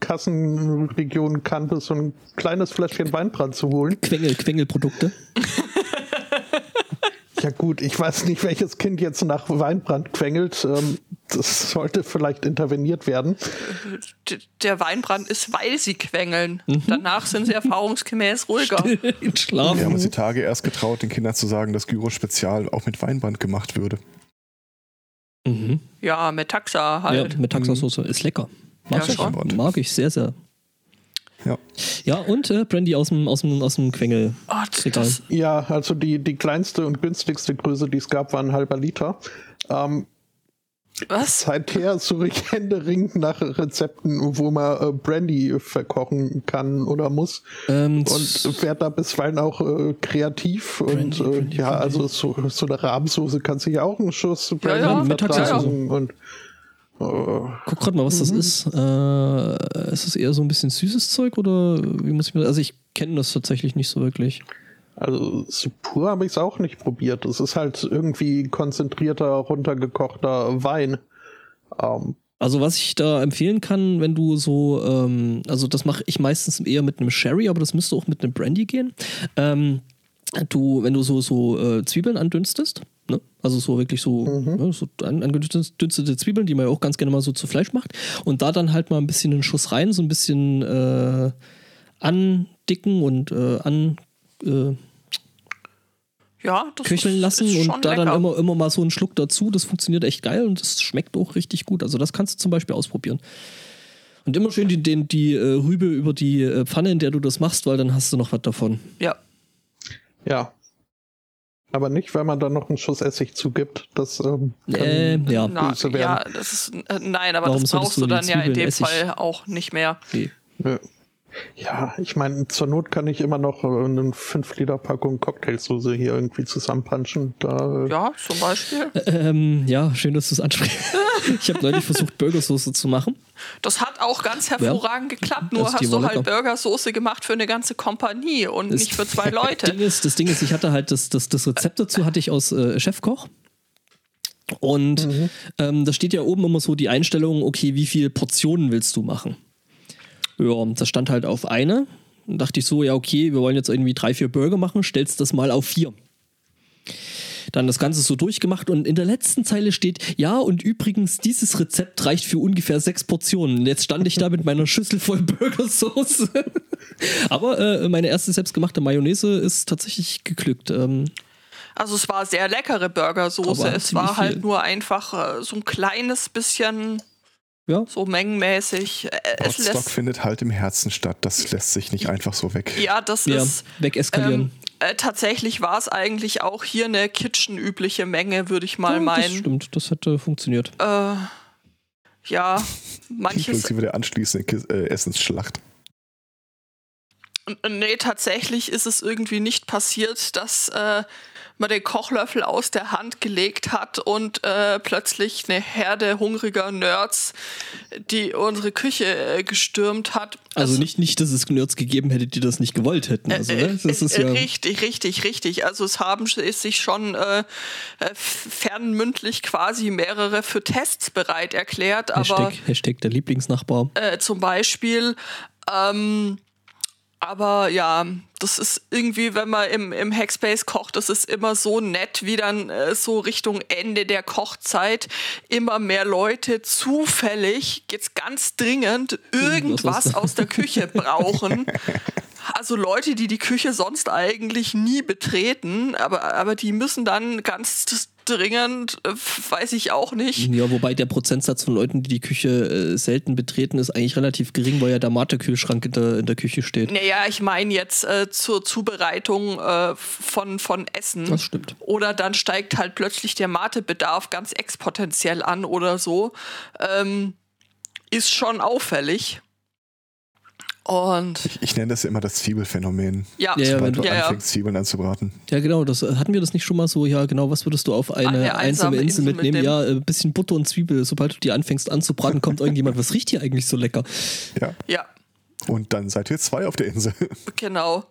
S4: Kassenregion kannte, so ein kleines Fläschchen Weinbrand zu holen.
S2: Quengel, Quengelprodukte.
S4: Ja gut, ich weiß nicht, welches Kind jetzt nach Weinbrand quengelt. Ähm, Das sollte vielleicht interveniert werden.
S1: Der Weinbrand ist, weil sie quengeln. Danach sind sie erfahrungsgemäß ruhiger.
S2: In
S3: Wir
S2: Schlaf.
S3: haben uns die Tage erst getraut, den Kindern zu sagen, dass Gyro Spezial auch mit Weinbrand gemacht würde.
S2: Mhm.
S1: Ja, mit Taxa
S2: Ja,
S1: halt.
S2: mit Taxasauce. Ist lecker. Mag,
S1: Ja,
S2: ich,
S3: schon.
S2: mag ich sehr, sehr.
S3: Ja.
S2: Ja, und äh, Brandy aus dem, aus dem, aus dem Quengel.
S1: Oh, das,
S4: Ja, also die, die kleinste und günstigste Größe, die es gab, war ein halber Liter. Ähm,
S1: was?
S4: seither suche ich händeringend nach Rezepten, wo man äh, Brandy verkochen kann oder muss.
S2: Ähm,
S4: Und werde da bisweilen auch äh, kreativ.
S2: Brandy,
S4: und äh,
S2: Brandy,
S4: ja,
S2: Brandy.
S4: also so, so eine Rahmsoße kann sich ja auch einen Schuss Brandy
S1: ja,
S2: mit
S4: vertragen. Und
S2: Guck gerade mal, was das ist. Äh, ist das eher so ein bisschen süßes Zeug oder wie muss ich mir Also ich kenne das tatsächlich nicht so wirklich.
S4: Also so pur habe ich es auch nicht probiert. Es ist halt irgendwie konzentrierter, runtergekochter Wein. Ähm,
S2: Also was ich da empfehlen kann, wenn du so, ähm, also das mache ich meistens eher mit einem Sherry, aber das müsste auch mit einem Brandy gehen. Ähm, du, wenn du so, so äh, Zwiebeln andünstest, ne? also so wirklich so, ne, so an- angedünstete Zwiebeln, die man ja auch ganz gerne mal so zu Fleisch macht, und da dann halt mal ein bisschen einen Schuss rein, so ein bisschen äh, andicken und äh, an äh,
S1: Ja, das
S2: köcheln
S1: ist,
S2: lassen
S1: ist
S2: und
S1: schon
S2: da
S1: lecker.
S2: dann immer, immer mal so einen Schluck dazu. Das funktioniert echt geil und das schmeckt auch richtig gut. Also das kannst du zum Beispiel ausprobieren. Und immer schön die, den, die äh, Rübe über die äh, Pfanne, in der du das machst, weil dann hast du noch was davon.
S1: Ja,
S4: ja. Aber nicht, weil man da noch einen Schuss Essig zugibt. Das ähm, kann
S2: Äh, ja.
S1: Na, ja, das ist, äh, nein, aber
S2: Warum
S1: das brauchst
S2: du
S1: du dann ja in dem
S2: Essig-
S1: Fall auch nicht mehr.
S2: Nee.
S4: Nö. Ja, ich meine, zur Not kann ich immer noch eine 5-Liter-Packung Cocktailsoße hier irgendwie zusammenpanschen. Da,
S1: äh, ja, zum Beispiel.
S2: Ähm, ja, schön, dass du es ansprichst. ich habe neulich versucht, Burgersoße zu machen.
S1: Das hat auch ganz hervorragend ja, geklappt. Nur hast du halt Burgersoße gemacht für eine ganze Kompanie und das nicht für zwei Leute.
S2: Ding ist, das Ding ist, ich hatte halt das, das, das Rezept dazu hatte ich aus äh, Chefkoch. Und mhm. ähm, da steht ja oben immer so die Einstellung, okay, wie viele Portionen willst du machen? Ja, das stand halt auf eine. Dann dachte ich so, ja, okay, wir wollen jetzt irgendwie drei, vier Burger machen, stellst das mal auf vier. Dann das Ganze so durchgemacht und in der letzten Zeile steht, ja, und übrigens, dieses Rezept reicht für ungefähr sechs Portionen. Jetzt stand ich da mit meiner Schüssel voll Burgersoße. Aber äh, meine erste selbstgemachte Mayonnaise ist tatsächlich geglückt. Ähm,
S1: also es war sehr leckere Burgersoße. Es war halt viel. nur einfach äh, so ein kleines bisschen ja. so mengenmäßig.
S3: Äh, Potstock findet halt im Herzen statt. Das lässt sich nicht einfach so weg.
S1: Ja, das ja, ist
S2: wegeskalieren. Ähm,
S1: äh, tatsächlich war es eigentlich auch hier eine Kitchen-übliche Menge, würde ich mal ja, meinen. Das
S2: stimmt, das hätte funktioniert.
S1: Äh, ja, manches.
S3: Inklusive der anschließenden äh, Essensschlacht.
S1: Nee, tatsächlich ist es irgendwie nicht passiert, dass äh, man den Kochlöffel aus der Hand gelegt hat und äh, plötzlich eine Herde hungriger Nerds, die unsere Küche äh, gestürmt hat.
S2: Also, also nicht, nicht, dass es Nerds gegeben hätte, die das nicht gewollt hätten. Also, ne?
S1: das ist ja richtig, richtig, richtig. Also es haben es sich schon äh, äh, fernmündlich quasi mehrere für Tests bereit erklärt.
S2: Hashtag, aber Hashtag der Lieblingsnachbar.
S1: Äh, zum Beispiel ähm, aber ja, das ist irgendwie, wenn man im, im Hackspace kocht, das ist immer so nett, wie dann äh, so Richtung Ende der Kochzeit immer mehr Leute zufällig, jetzt ganz dringend, irgendwas aus der Küche brauchen. Also Leute, die die Küche sonst eigentlich nie betreten, aber, aber die müssen dann ganz dringend, äh, weiß ich auch nicht.
S2: Ja, wobei der Prozentsatz von Leuten, die die Küche äh, selten betreten, ist eigentlich relativ gering, weil ja der Mate-Kühlschrank in der, in der Küche steht.
S1: Naja, ich meine jetzt äh, zur Zubereitung äh, von, von Essen.
S2: Das stimmt.
S1: Oder dann steigt halt plötzlich der Mate-Bedarf ganz exponentiell an oder so. Ähm, ist schon auffällig. Und
S3: ich, ich nenne das immer das Zwiebelphänomen.
S1: Ja,
S3: ja,
S1: sobald
S3: du ja, anfängst, Zwiebeln anzubraten.
S2: Ja, genau. Das hatten wir das nicht schon mal so. Ja, genau. Was würdest du auf eine, eine einsame, Insel, Insel mitnehmen? Mit ja, ein bisschen Butter und Zwiebel. Sobald du die anfängst anzubraten, kommt irgendjemand. Was riecht hier eigentlich so lecker?
S3: Ja.
S1: Ja.
S3: Und dann seid ihr zwei auf der Insel.
S1: Genau.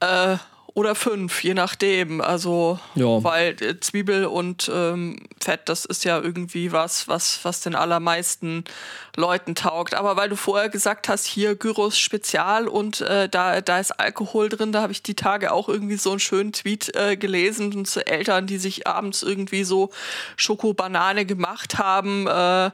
S1: Äh, oder fünf, je nachdem. Also, ja. weil äh, Zwiebel und ähm, Fett, das ist ja irgendwie was, was, was den allermeisten Leuten taugt. Aber weil du vorher gesagt hast, hier Gyros Spezial und äh, da, da ist Alkohol drin, da habe ich die Tage auch irgendwie so einen schönen Tweet äh, gelesen und zu Eltern, die sich abends irgendwie so Schokobanane gemacht haben. Äh,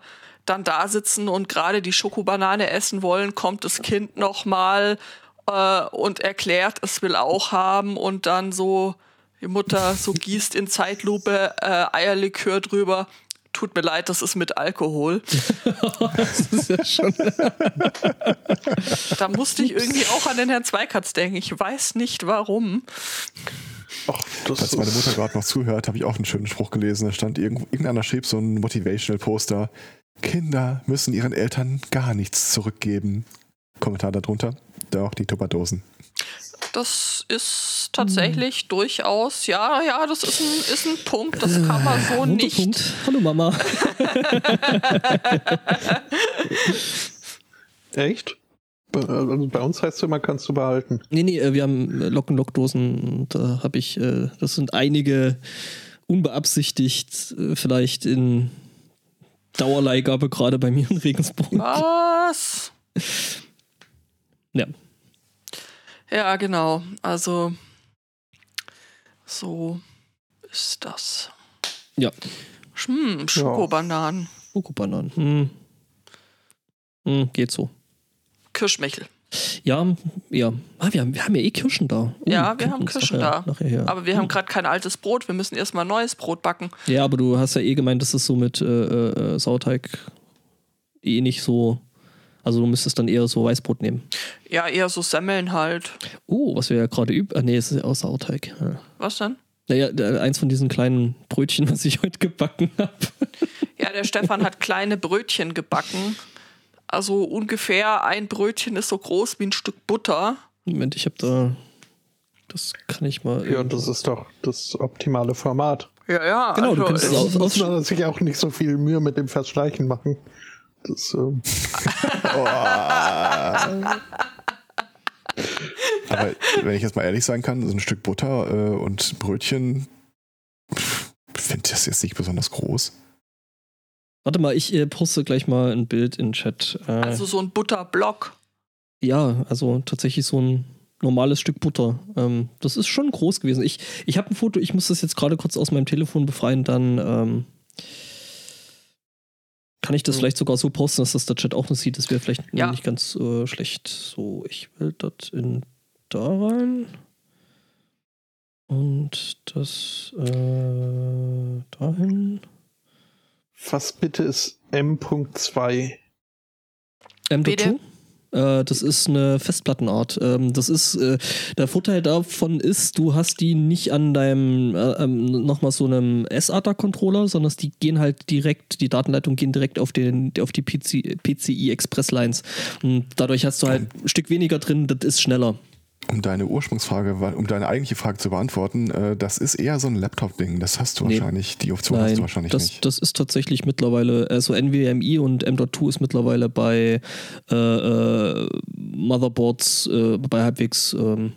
S1: dann da sitzen und gerade die Schokobanane essen wollen, kommt das Kind noch mal äh, und erklärt, es will auch haben und dann so die Mutter so gießt in Zeitlupe äh, Eierlikör drüber. Tut mir leid, das ist mit Alkohol. das ist ja schon. da musste ich irgendwie auch an den Herrn Zweikatz denken. Ich weiß nicht warum.
S3: Ach, Als meine Mutter gerade noch zuhört, habe ich auch einen schönen Spruch gelesen. Da stand irgendwo, irgendeiner schrieb so ein Motivational-Poster. Kinder müssen ihren Eltern gar nichts zurückgeben. Kommentar darunter auch die Tupperdosen.
S1: Das ist tatsächlich hm. durchaus, ja, ja, das ist ein, ist ein Punkt, das kann man so nicht. Punkt.
S2: Hallo Mama.
S4: Echt? Also bei uns heißt es immer, kannst du behalten.
S2: Nee, nee, äh, wir haben Locken-Lockdosen da habe ich, äh, das sind einige unbeabsichtigt äh, vielleicht in Dauerleihgabe gerade bei mir in Regensburg.
S1: Was?
S2: Ja.
S1: Ja, genau. Also so ist das.
S2: Ja.
S1: Hm, Schokobananen.
S2: Schokobananen. Hm. Hm, geht so.
S1: Kirschmechel.
S2: Ja, ja. Ah, wir, haben, wir haben ja eh Kirschen da.
S1: Uh, ja, wir haben Kirschen nachher, da. Nachher aber wir haben gerade kein altes Brot. Wir müssen erstmal neues Brot backen.
S2: Ja, aber du hast ja eh gemeint, dass es so mit äh, äh, Sauerteig eh nicht so also du müsstest dann eher so Weißbrot nehmen.
S1: Ja, eher so Semmeln halt.
S2: Oh, was wir ja gerade üben. Ah, nee, es ist ja aus Sauerteig. Ja.
S1: Was denn?
S2: Naja, eins von diesen kleinen Brötchen, was ich heute gebacken habe.
S1: Ja, der Stefan hat kleine Brötchen gebacken. Also ungefähr ein Brötchen ist so groß wie ein Stück Butter.
S2: Moment, ich habe da. Das kann ich mal.
S4: Ja, das ist doch das optimale Format.
S1: Ja, ja.
S2: Genau, du
S1: also
S2: kannst
S1: es-
S4: muss man sich auch nicht so viel Mühe mit dem Verstreichen machen. Das, ähm,
S3: Aber wenn ich jetzt mal ehrlich sein kann, so ein Stück Butter äh, und Brötchen, finde das jetzt nicht besonders groß.
S2: Warte mal, ich äh, poste gleich mal ein Bild in den Chat. Äh,
S1: also so ein Butterblock.
S2: ja, also tatsächlich so ein normales Stück Butter. Ähm, das ist schon groß gewesen. Ich, ich habe ein Foto, ich muss das jetzt gerade kurz aus meinem Telefon befreien, dann ähm, kann ich das vielleicht sogar so posten, dass das der Chat auch noch sieht. Das wäre vielleicht
S1: Ja.
S2: nicht ganz äh, schlecht. So, ich will das in da rein. Und das äh, dahin.
S4: was bitte ist M.2?
S2: M.2? Äh, das ist eine Festplattenart. Ähm, das ist, äh, der Vorteil davon ist, du hast die nicht an deinem, äh, ähm, nochmal so einem SATA-Controller, sondern die gehen halt direkt, die Datenleitungen gehen direkt auf, den, auf die PC, PCI Express Lines. Und dadurch hast du halt ein Stück weniger drin, das ist schneller.
S3: Um deine Ursprungsfrage, um deine eigentliche Frage zu beantworten, äh, das ist eher so ein Laptop-Ding. Das hast du
S2: Nee.
S3: wahrscheinlich, die Option hast
S2: Nein,
S3: du wahrscheinlich
S2: das,
S3: nicht.
S2: das ist tatsächlich mittlerweile, also NVMe und M.2 ist mittlerweile bei äh, äh, Motherboards, äh, bei halbwegs ähm,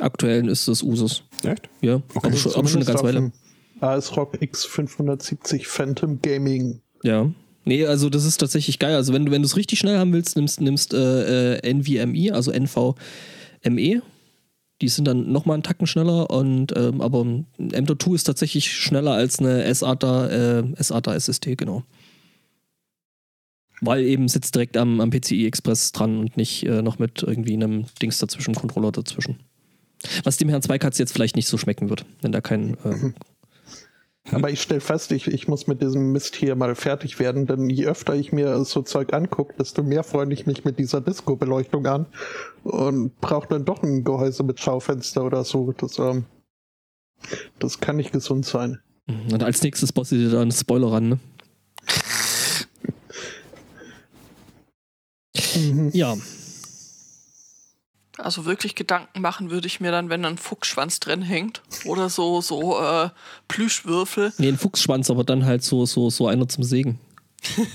S2: aktuellen ist das Usus.
S3: Echt?
S2: Ja,
S3: Okay.
S2: aber, schon, aber schon eine ganze
S4: auf
S2: Weile.
S4: ASRock X570 Phantom Gaming.
S2: Ja. Nee, also das ist tatsächlich geil. Also wenn du wenn du es richtig schnell haben willst, nimmst nimmst äh, äh, NVMe, also NVMe. Die sind dann nochmal einen Tacken schneller und ähm, aber M.2 ist tatsächlich schneller als eine SATA, äh, SATA SSD, genau. Weil eben sitzt direkt am, am PCI Express dran und nicht äh, noch mit irgendwie einem Dings dazwischen, Controller dazwischen. Was dem Herrn Zweikatz jetzt vielleicht nicht so schmecken wird, wenn da kein äh,
S4: Aber ich stelle fest, ich, ich muss mit diesem Mist hier mal fertig werden, denn je öfter ich mir so Zeug angucke, desto mehr freue ich mich mit dieser Disco-Beleuchtung an und brauche dann doch ein Gehäuse mit Schaufenster oder so. Das, ähm, das kann nicht gesund sein.
S2: Und als nächstes bosse dir da einen Spoiler ran, ne? Ja,
S1: Also wirklich Gedanken machen würde ich mir dann, wenn ein Fuchsschwanz drin hängt. Oder so, so äh, Plüschwürfel.
S2: nee, ein Fuchsschwanz, aber dann halt so, so, so einer zum Sägen.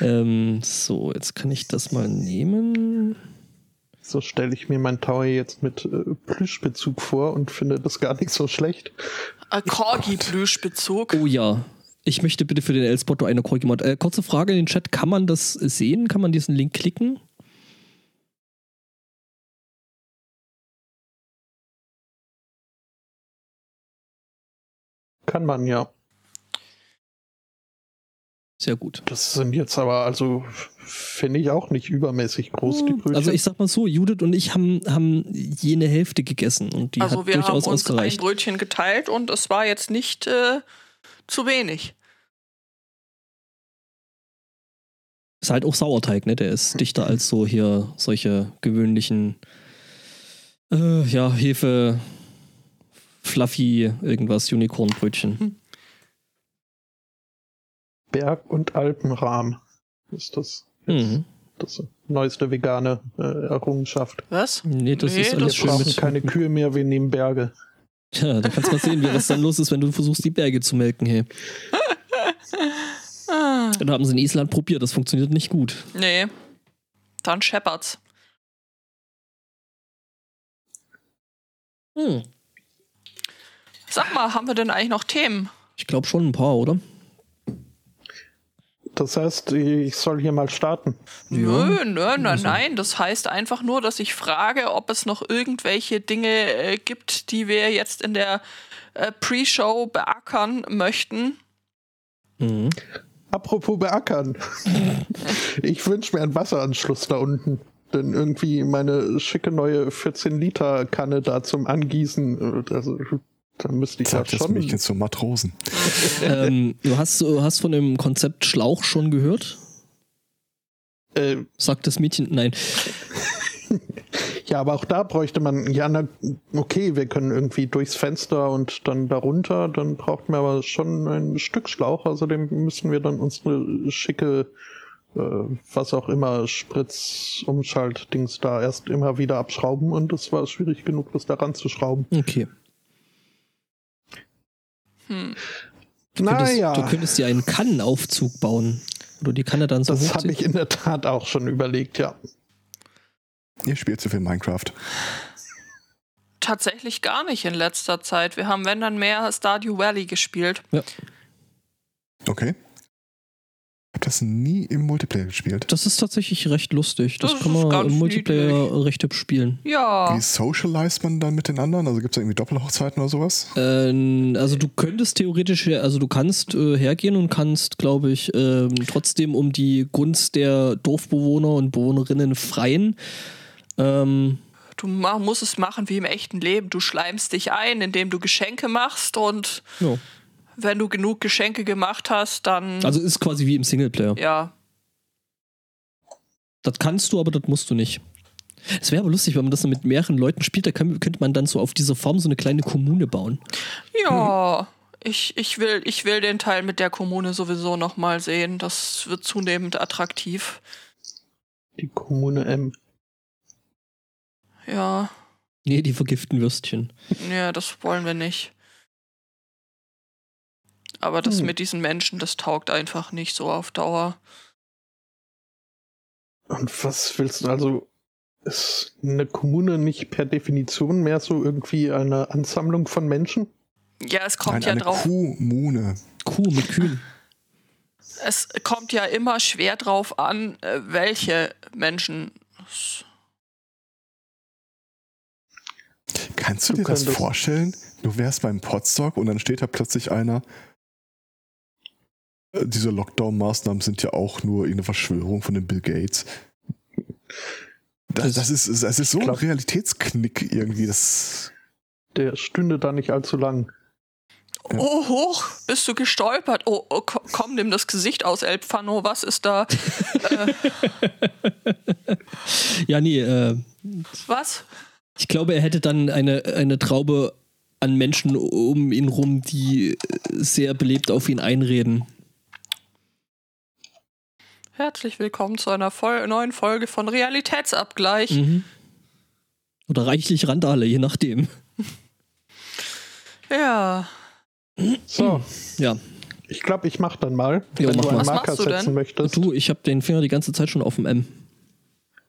S2: ähm, so, jetzt kann ich das mal nehmen.
S4: So stelle ich mir mein Tower jetzt mit äh, Plüschbezug vor und finde das gar nicht so schlecht.
S1: Äh, Corgi-Plüschbezug.
S2: Oh ja. Ich möchte bitte für den El-Spotto eine Korgi mod. Äh, kurze Frage in den Chat: Kann man das sehen? Kann man diesen Link klicken?
S4: Kann man ja.
S2: Sehr gut.
S4: Das sind jetzt aber, also finde ich auch nicht übermäßig groß, die Brötchen.
S2: Also ich sag mal so, Judith und ich haben, haben jene Hälfte gegessen und die
S1: also
S2: hat
S1: wir haben
S2: durchaus
S1: uns ein
S2: ausgereicht.
S1: Brötchen geteilt und es war jetzt nicht äh, zu wenig.
S2: Ist halt auch Sauerteig, ne? Der ist dichter als so hier solche gewöhnlichen äh, ja, Hefe, Fluffy, irgendwas, Unicornbrötchen.
S4: Berg- und Alpenrahm ist das.
S2: Mhm.
S4: Das neueste vegane äh, Errungenschaft.
S1: Was?
S2: Nee, das
S1: Nee,
S2: ist
S1: das
S2: alles
S4: Wir
S2: schön
S4: brauchen
S2: mit.
S4: keine Kühe mehr, wir nehmen Berge.
S2: Tja, da kannst du mal sehen, wie was dann los ist, wenn du versuchst, die Berge zu melken, hey.
S1: Ah,
S2: Da haben sie in Island probiert, das funktioniert nicht gut.
S1: nee. Dann Shepherds.
S2: Hm.
S1: Sag mal, haben wir denn eigentlich noch Themen?
S2: Ich glaube schon ein paar, oder?
S4: Das heißt, ich soll hier mal starten.
S1: Nö, nö, nein, nein. Das heißt einfach nur, dass ich frage, ob es noch irgendwelche Dinge äh, gibt, die wir jetzt in der äh, Pre-Show beackern möchten.
S2: Mhm.
S4: Apropos beackern. ich wünsche mir einen Wasseranschluss da unten. Denn irgendwie meine schicke neue 14-Liter-Kanne da zum Angießen, äh, also da müsste ich
S3: Sagt das
S4: schon.
S3: Mädchen zum Matrosen.
S2: ähm, du hast, du hast von dem Konzept Schlauch schon gehört?
S4: Äh,
S2: Sagt das Mädchen, nein.
S4: Ja, aber auch da bräuchte man, ja, na, okay, wir können irgendwie durchs Fenster und dann darunter, dann braucht man aber schon ein Stück Schlauch, außerdem müssen wir dann unsere schicke, äh, was auch immer, Spritzumschaltdings da erst immer wieder abschrauben und es war schwierig genug, das da ranzuschrauben.
S2: Okay.
S1: Hm.
S2: Du könntest,
S4: Naja,
S2: du könntest dir einen Kannenaufzug bauen. Oder die Kanne dann so
S4: das habe ich in der Tat auch schon überlegt, ja.
S3: Ihr spielt zu viel Minecraft.
S1: Tatsächlich gar nicht in letzter Zeit. Wir haben, wenn dann mehr Stardew Valley gespielt.
S3: Okay. Ich habe das nie im Multiplayer gespielt.
S2: Das ist tatsächlich recht lustig. Das,
S1: Das
S2: kann man im Multiplayer
S1: niedlich.
S2: recht hübsch spielen.
S1: Ja.
S3: Wie socialized man dann mit den anderen? Also gibt es da irgendwie Doppelhochzeiten oder sowas?
S2: Ähm, also du könntest theoretisch, her- also du kannst äh, hergehen und kannst, glaube ich, ähm, trotzdem um die Gunst der Dorfbewohner und Bewohnerinnen freien. Ähm,
S1: Du musst es machen wie im echten Leben. Du schleimst dich ein, indem du Geschenke machst und
S2: ja.
S1: Wenn du genug Geschenke gemacht hast, dann
S2: Also ist quasi wie im Singleplayer.
S1: ja.
S2: Das kannst du, aber das musst du nicht. Es wäre aber lustig, wenn man das mit mehreren Leuten spielt, da kann, könnte man dann so auf dieser Form so eine kleine Kommune bauen.
S1: Ja, ich, ich, will, ich will den Teil mit der Kommune sowieso noch mal sehen. Das wird zunehmend attraktiv.
S4: Die Kommune M.
S1: Ja,
S2: Nee, die vergiften Würstchen.
S1: ja, das wollen wir nicht. Aber das
S4: Hm.
S1: mit diesen Menschen, das taugt einfach nicht so auf Dauer.
S4: Und was willst du also? Ist eine Kommune nicht per Definition mehr so irgendwie eine Ansammlung von Menschen?
S1: Ja, es kommt
S3: Nein,
S1: ja
S3: eine
S1: drauf.
S3: Kommune.
S2: Kuh mit Kühen.
S1: Es kommt ja immer schwer drauf an, äh, welche Menschen. es-
S3: Kannst du,
S4: Du
S3: dir das vorstellen? Du wärst beim Podstock und dann steht da plötzlich einer. Äh, Diese Lockdown-Maßnahmen sind ja auch nur irgendeine Verschwörung von dem Bill Gates. Das, das, ist, das ist so ein
S4: glaub-
S3: Realitätsknick irgendwie. Das,
S4: Der stünde da nicht allzu lang.
S3: Ja.
S1: Oh, hoch, bist du gestolpert? Oh, oh ko- komm, nimm das Gesicht aus, El Pfano, was ist da?
S2: Ja, nee, äh,
S1: Was?
S2: ich glaube, er hätte dann eine, eine Traube an Menschen um ihn rum, die äh, sehr belebt auf ihn einreden.
S1: Herzlich willkommen zu einer Vol neuen Folge von Realitätsabgleich.
S2: Mhm. Oder reichlich Randale, je nachdem.
S1: Ja.
S4: So,
S2: Ja,
S4: ich glaube, ich mach dann mal,
S2: Jo,
S4: wenn
S2: mach
S4: du
S2: mal.
S4: einen
S1: Was
S4: Marker
S1: machst du denn?
S4: setzen möchtest.
S2: du, ich habe den Finger die ganze Zeit schon auf dem M.